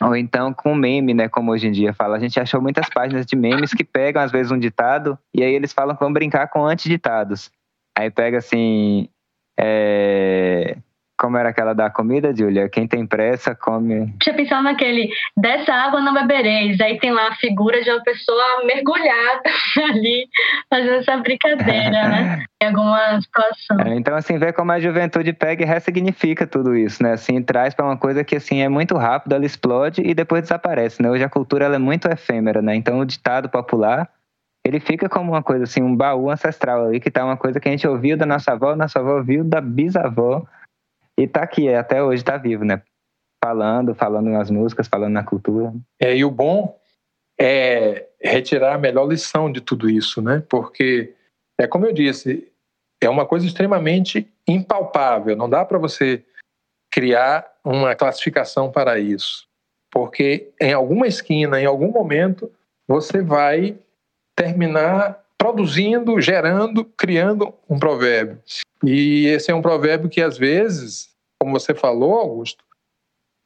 D: Ou então com meme, né? Como hoje em dia fala. A gente achou muitas páginas de memes que pegam, às vezes, um ditado e aí eles falam que vão brincar com antiditados. Aí pega assim. É... como era aquela da comida, Júlia? Quem tem pressa, come.
C: Tinha pensado naquele, dessa água não bebereis. Aí tem lá a figura de uma pessoa mergulhada ali, fazendo essa brincadeira, né? Em alguma situação.
D: É, então, assim, ver como a juventude pega e ressignifica tudo isso, né? Assim, traz para uma coisa que, assim, é muito rápido, ela explode e depois desaparece, né? Hoje a cultura, ela é muito efêmera, né? Então, o ditado popular, ele fica como uma coisa, assim, um baú ancestral ali, que tá uma coisa que a gente ouviu da nossa avó, nossa avó ouviu da bisavó, e tá aqui, até hoje tá vivo, né? Falando, falando nas músicas, falando na cultura.
E: É, e o bom é retirar a melhor lição de tudo isso, né? Porque, é como eu disse, é uma coisa extremamente impalpável, não dá para você criar uma classificação para isso. Porque em alguma esquina, em algum momento, você vai terminar produzindo, gerando, criando um provérbio. E esse é um provérbio que, às vezes, como você falou, Augusto,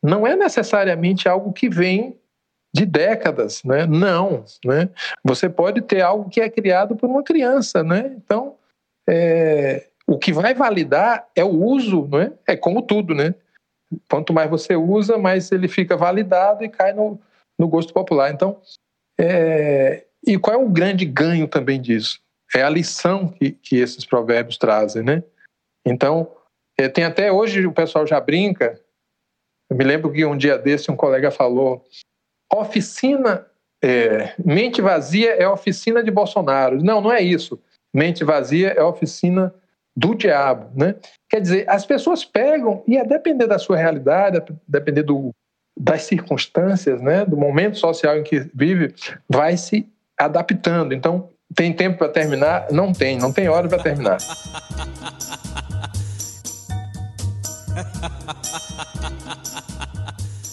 E: não é necessariamente algo que vem de décadas, né? Não, né? Você pode ter algo que é criado por uma criança, né? Então, é, o que vai validar é o uso, né? É como tudo, né? Quanto mais você usa, mais ele fica validado e cai no, no gosto popular. Então, é, e qual é o grande ganho também disso? É a lição que, que esses provérbios trazem, né? Então, é, tem até hoje o pessoal já brinca. Eu me lembro que um dia desse um colega falou: oficina, é, mente vazia é oficina de Bolsonaro. Não, não é isso. Mente vazia é oficina do diabo, né? Quer dizer, as pessoas pegam e a depender da sua realidade, a depender do, das circunstâncias, né, do momento social em que vive, vai se adaptando. Então, tem tempo para terminar? Não tem, não tem hora para terminar.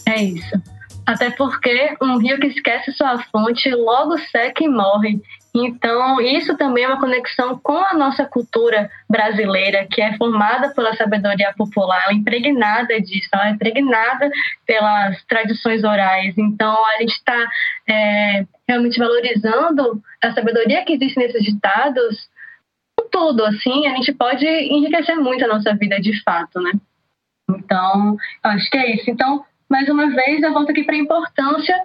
C: É isso. Até porque um rio que esquece sua fonte logo seca e morre. Então, isso também é uma conexão com a nossa cultura brasileira, que é formada pela sabedoria popular, ela é impregnada disso, ela é impregnada pelas tradições orais. Então, a gente está é, realmente valorizando a sabedoria que existe nesses ditados. Tudo, assim, a gente pode enriquecer muito a nossa vida de fato, né? Então, acho que é isso. Então, mais uma vez, eu volto aqui para a importância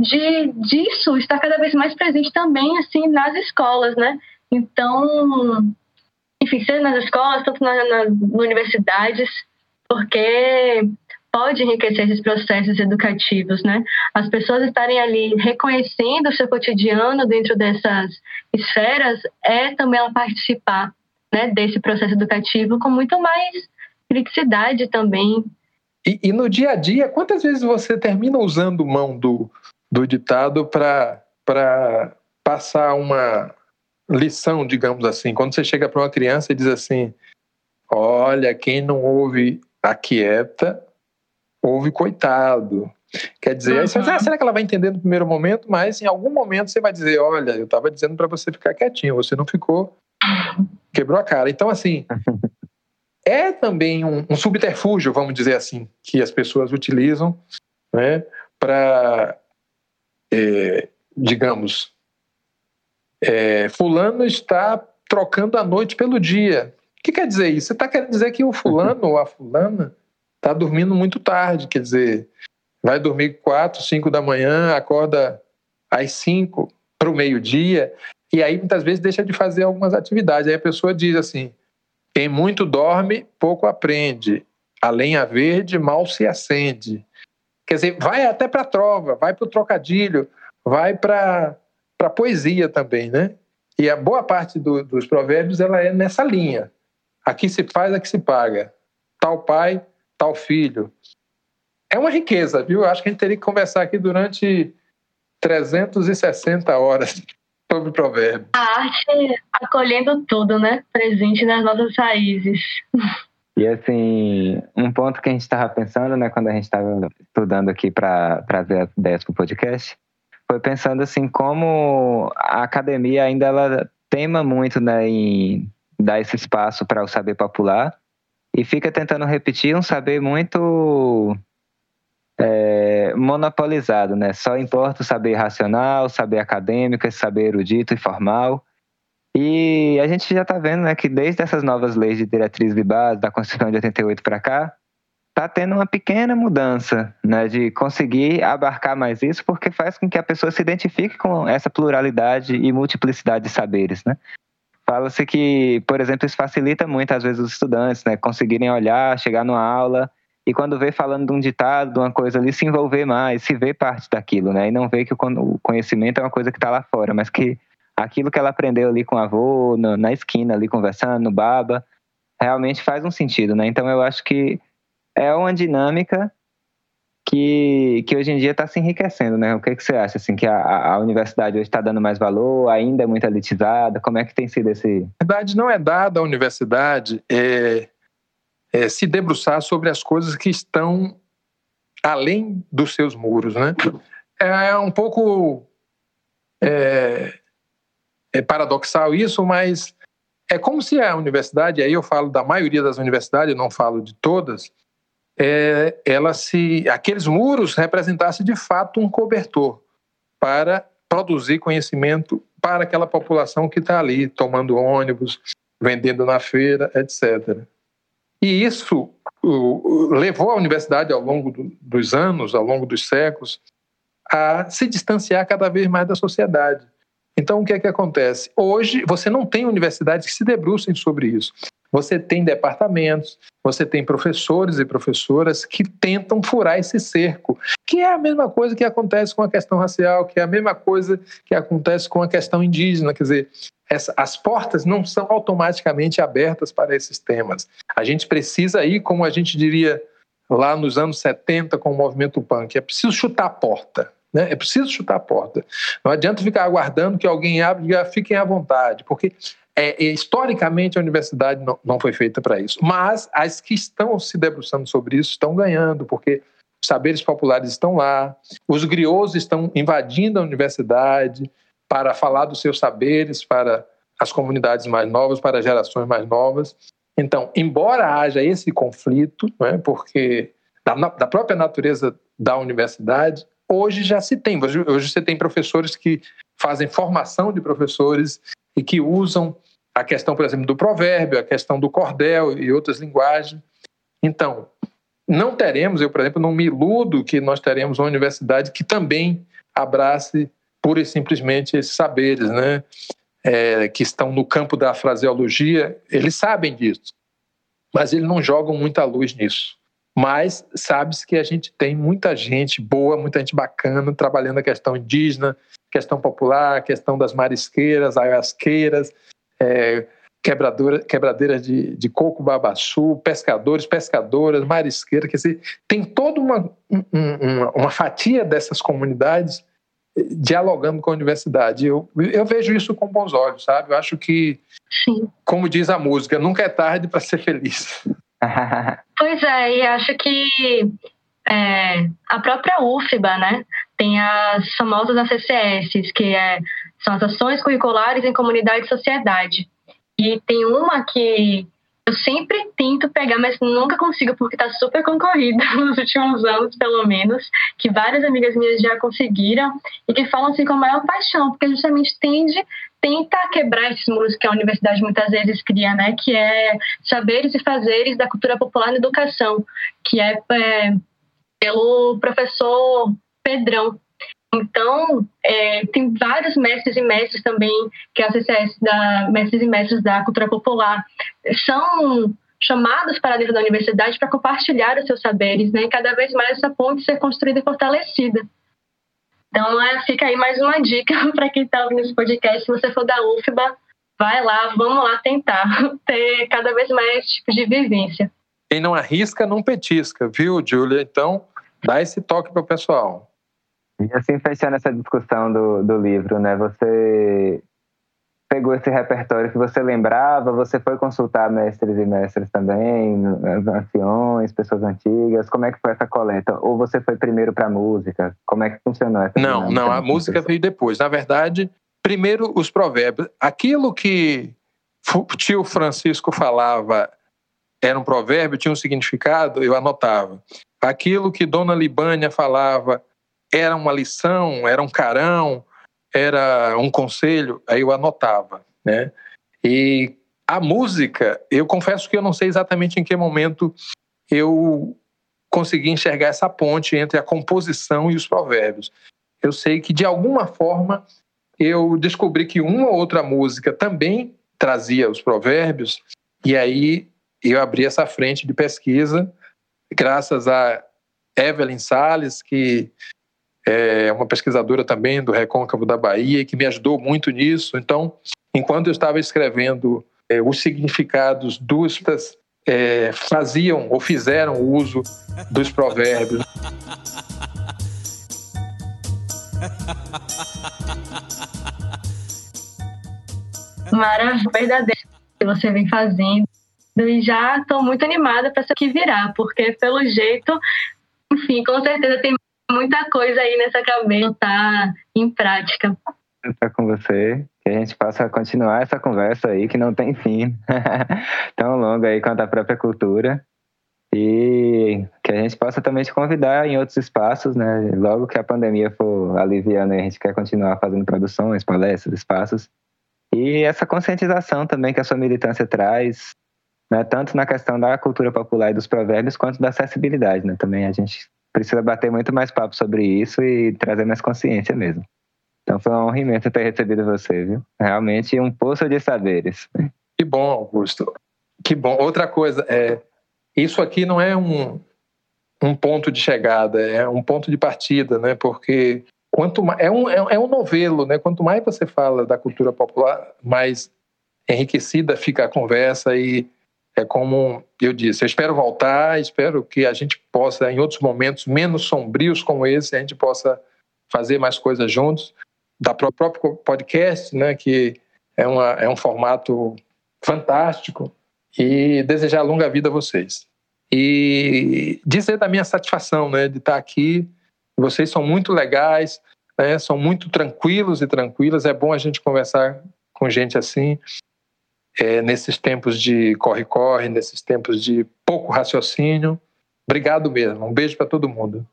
C: de disso estar cada vez mais presente também assim nas escolas, né? Então, enfim, seja nas escolas, tanto nas, nas universidades, porque pode enriquecer esses processos educativos, né? As pessoas estarem ali reconhecendo o seu cotidiano dentro dessas esferas é também ela participar, né, desse processo educativo com muito mais criticidade também.
E: E, e no dia a dia, quantas vezes você termina usando mão do, do ditado para passar uma lição, digamos assim. Quando você chega para uma criança e diz assim: Olha, quem não ouve a quieta, ouve coitado. Quer dizer, uhum. aí você dizer, ah, será que ela vai entender no primeiro momento? Mas em algum momento você vai dizer: Olha, eu estava dizendo para você ficar quietinho, você não ficou, quebrou a cara. Então, assim. É também um, um subterfúgio, vamos dizer assim, que as pessoas utilizam né, para é, digamos, é, fulano está trocando a noite pelo dia. O que quer dizer isso? Você está querendo dizer que o fulano ou a fulana está dormindo muito tarde, quer dizer, vai dormir quatro, cinco da manhã, acorda às cinco para o meio-dia, e aí muitas vezes deixa de fazer algumas atividades. Aí a pessoa diz assim: quem muito dorme, pouco aprende. A lenha verde mal se acende. Quer dizer, vai até para a trova, vai para o trocadilho, vai para a poesia também, né? E a boa parte do, dos provérbios ela é nessa linha. Aqui se faz, aqui se paga. Tal pai, tal filho. É uma riqueza, viu? Acho que a gente teria que conversar aqui durante 360 horas sobre provérbio.
C: A arte acolhendo tudo, né? Presente nas nossas raízes.
D: E assim, um ponto que a gente estava pensando, né, quando a gente estava estudando aqui para trazer as ideias para o podcast, foi pensando assim como a academia ainda ela tema muito né, em dar esse espaço para o saber popular e fica tentando repetir um saber muito é, monopolizado, né? Só importa o saber racional, saber acadêmico, esse saber erudito e formal. E a gente já está vendo né, que desde essas novas leis de diretrizes de base, da Constituição de 88 para cá, está tendo uma pequena mudança, né, de conseguir abarcar mais isso, porque faz com que a pessoa se identifique com essa pluralidade e multiplicidade de saberes, né? Fala-se que, por exemplo, isso facilita muito às vezes os estudantes, né, conseguirem olhar, chegar numa aula e quando vê falando de um ditado, de uma coisa ali, se envolver mais, se ver parte daquilo, né? E não ver que o conhecimento é uma coisa que está lá fora, mas que aquilo que ela aprendeu ali com o avô, na esquina ali conversando, no baba, realmente faz um sentido, né? Então eu acho que é uma dinâmica que, que hoje em dia está se enriquecendo, né? O que, que você acha, assim, que a, a universidade hoje está dando mais valor, ainda é muito elitizada? Como é que tem sido esse...
E: A verdade não é dada à universidade é, é, se debruçar sobre as coisas que estão além dos seus muros, né? É um pouco é, é paradoxal isso, mas é como se a universidade, aí eu falo da maioria das universidades, não falo de todas, é, ela se, aqueles muros representassem de fato um cobertor para produzir conhecimento para aquela população que está ali tomando ônibus, vendendo na feira, etc. E isso levou a universidade ao longo do, dos anos, ao longo dos séculos, a se distanciar cada vez mais da sociedade. Então, o que é que acontece? Hoje, você não tem universidades que se debrucem sobre isso. Você tem departamentos, você tem professores e professoras que tentam furar esse cerco, que é a mesma coisa que acontece com a questão racial, que é a mesma coisa que acontece com a questão indígena. Quer dizer, essa, as portas não são automaticamente abertas para esses temas. A gente precisa ir, como a gente diria lá nos anos 70 com o movimento punk, é preciso chutar a porta. Né? É preciso chutar a porta. Não adianta ficar aguardando que alguém abra e fiquem à vontade, porque é, é, historicamente a universidade não, não foi feita para isso. Mas as que estão se debruçando sobre isso estão ganhando, porque os saberes populares estão lá, os griots estão invadindo a universidade para falar dos seus saberes para as comunidades mais novas, para as gerações mais novas. Então, embora haja esse conflito, é, porque da, da própria natureza da universidade, hoje já se tem. Hoje, hoje você tem professores que fazem formação de professores e que usam a questão, por exemplo, do provérbio, a questão do cordel e outras linguagens. Então, não teremos, eu, por exemplo, não me iludo que nós teremos uma universidade que também abrace pura e simplesmente esses saberes, né? É, que estão no campo da fraseologia, eles sabem disso, mas eles não jogam muita luz nisso. Mas sabe-se que a gente tem muita gente boa, muita gente bacana trabalhando a questão indígena, questão popular, questão das marisqueiras, ayasqueiras, é, quebradeiras de, de coco babaçu, pescadores, pescadoras, marisqueiras, quer dizer, tem toda uma, uma, uma fatia dessas comunidades eh, dialogando com a universidade. Eu, eu vejo isso com bons olhos, sabe? Eu acho que, Sim. como diz a música, nunca é tarde para ser feliz.
C: Pois é, e acho que é, a própria UFBA, né, tem as famosas ACCS, que é, são as Ações Curriculares em Comunidade e Sociedade. E tem uma que eu sempre tento pegar, mas nunca consigo, porque está super concorrida nos últimos anos, pelo menos, que várias amigas minhas já conseguiram e que falam assim com a maior paixão, porque justamente tende tenta quebrar esses muros que a universidade muitas vezes cria, né? Que é saberes e fazeres da cultura popular na educação, que é, é pelo professor Pedrão. Então, é, tem vários mestres e mestres também, que a CCS, da, mestres e mestres da cultura popular, são chamados para dentro da universidade para compartilhar os seus saberes, né? E cada vez mais essa ponte ser construída e fortalecida. Então, é, fica aí mais uma dica para quem está ouvindo esse podcast. Se você for da UFBA, vai lá, vamos lá tentar ter cada vez mais tipo de vivência.
E: Quem não arrisca, não petisca, viu, Júlia? Então, dá esse toque para o pessoal.
D: E assim, fechando essa discussão do, do livro, né? Você pegou esse repertório que você lembrava, você foi consultar mestres e mestres também, anciões, pessoas antigas, como é que foi essa coleta? Ou você foi primeiro para a música? Como é que funcionou essa
E: Não, não, a música veio depois. Na verdade, primeiro os provérbios. Aquilo que o tio Francisco falava era um provérbio, tinha um significado, eu anotava. Aquilo que Dona Libânia falava era uma lição, era um carão, era um conselho, aí eu anotava, né? E a música, eu confesso que eu não sei exatamente em que momento eu consegui enxergar essa ponte entre a composição e os provérbios. Eu sei que, de alguma forma, eu descobri que uma ou outra música também trazia os provérbios, e aí eu abri essa frente de pesquisa, graças a Evelyn Sales, que é uma pesquisadora também do Recôncavo da Bahia, que me ajudou muito nisso. Então, enquanto eu estava escrevendo é, os significados dos é, faziam ou fizeram uso dos provérbios.
C: Maravilha, verdadeiro que você vem fazendo. E já estou muito animada para isso aqui virar, porque pelo jeito, enfim, com certeza tem muita coisa aí nessa cabeça, tá em prática.
D: Estar com você, que a gente possa continuar essa conversa aí que não tem fim, tão longa aí quanto a própria cultura. E que a gente possa também te convidar em outros espaços, né? Logo que a pandemia for aliviando, a gente quer continuar fazendo produções, palestras, espaços. E essa conscientização também que a sua militância traz, né? tanto na questão da cultura popular e dos provérbios, quanto da acessibilidade, né? Também a gente precisa bater muito mais papo sobre isso e trazer mais consciência mesmo. Então foi um honra imensa ter recebido você, viu? Realmente um poço de saberes.
E: Que bom, Augusto. Que bom. Outra coisa, é, isso aqui não é um, um ponto de chegada, é um ponto de partida, né? Porque quanto mais, é um, é um novelo, né? Quanto mais você fala da cultura popular, mais enriquecida fica a conversa e é como eu disse, eu espero voltar, espero que a gente possa, em outros momentos menos sombrios como esse, a gente possa fazer mais coisas juntos. Da próprio podcast, né, que é, uma, é um formato fantástico, e desejar longa vida a vocês. E dizer da minha satisfação né, de estar aqui. Vocês são muito legais, né, são muito tranquilos e tranquilas. É bom a gente conversar com gente assim é, nesses tempos de corre-corre, nesses tempos de pouco raciocínio. Obrigado mesmo. Um beijo para todo mundo.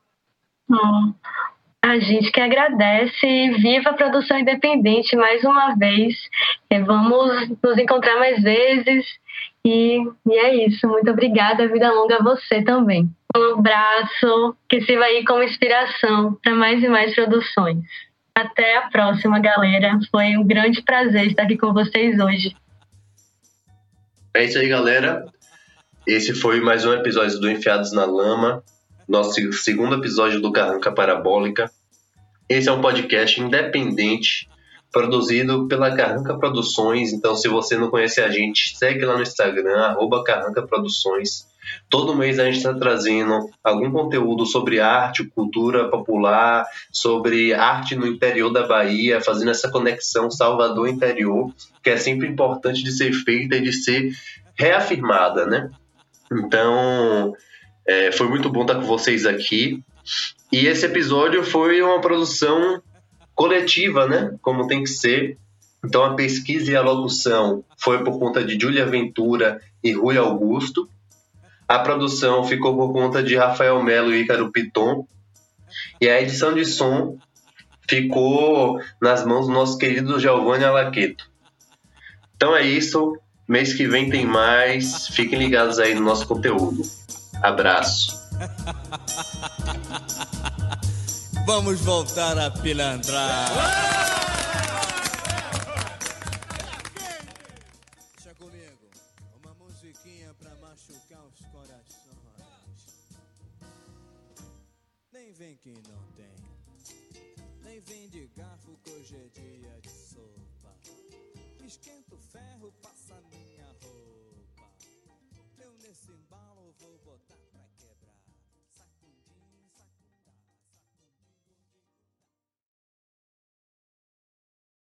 C: Hum, a gente que agradece. Viva a produção independente mais uma vez. E vamos nos encontrar mais vezes. E, e é isso. Muito obrigada. Vida longa a você também. Um abraço que sirva aí como inspiração para mais e mais produções. Até a próxima, galera. Foi um grande prazer estar aqui com vocês hoje.
A: É isso aí, galera. Esse foi mais um episódio do Enfiados na Lama, nosso segundo episódio do Carranca Parabólica. Esse é um podcast independente, produzido pela Carranca Produções. Então, se você não conhece a gente, segue lá no Instagram, arroba Carranca Produções. Todo mês a gente está trazendo algum conteúdo sobre arte, cultura popular, sobre arte no interior da Bahia, fazendo essa conexão Salvador-interior, que é sempre importante de ser feita e de ser reafirmada, né? Então, é, foi muito bom estar com vocês aqui. E esse episódio foi uma produção coletiva, né? Como tem que ser. Então, a pesquisa e a locução foi por conta de Júlia Ventura e Rui Augusto. A produção ficou por conta de Rafael Melo e Ícaro Piton. E a edição de som ficou nas mãos do nosso querido Giovanni Alaqueto. Então é isso. Mês que vem tem mais. Fiquem ligados aí no nosso conteúdo. Abraço.
B: Vamos voltar a pilantrar.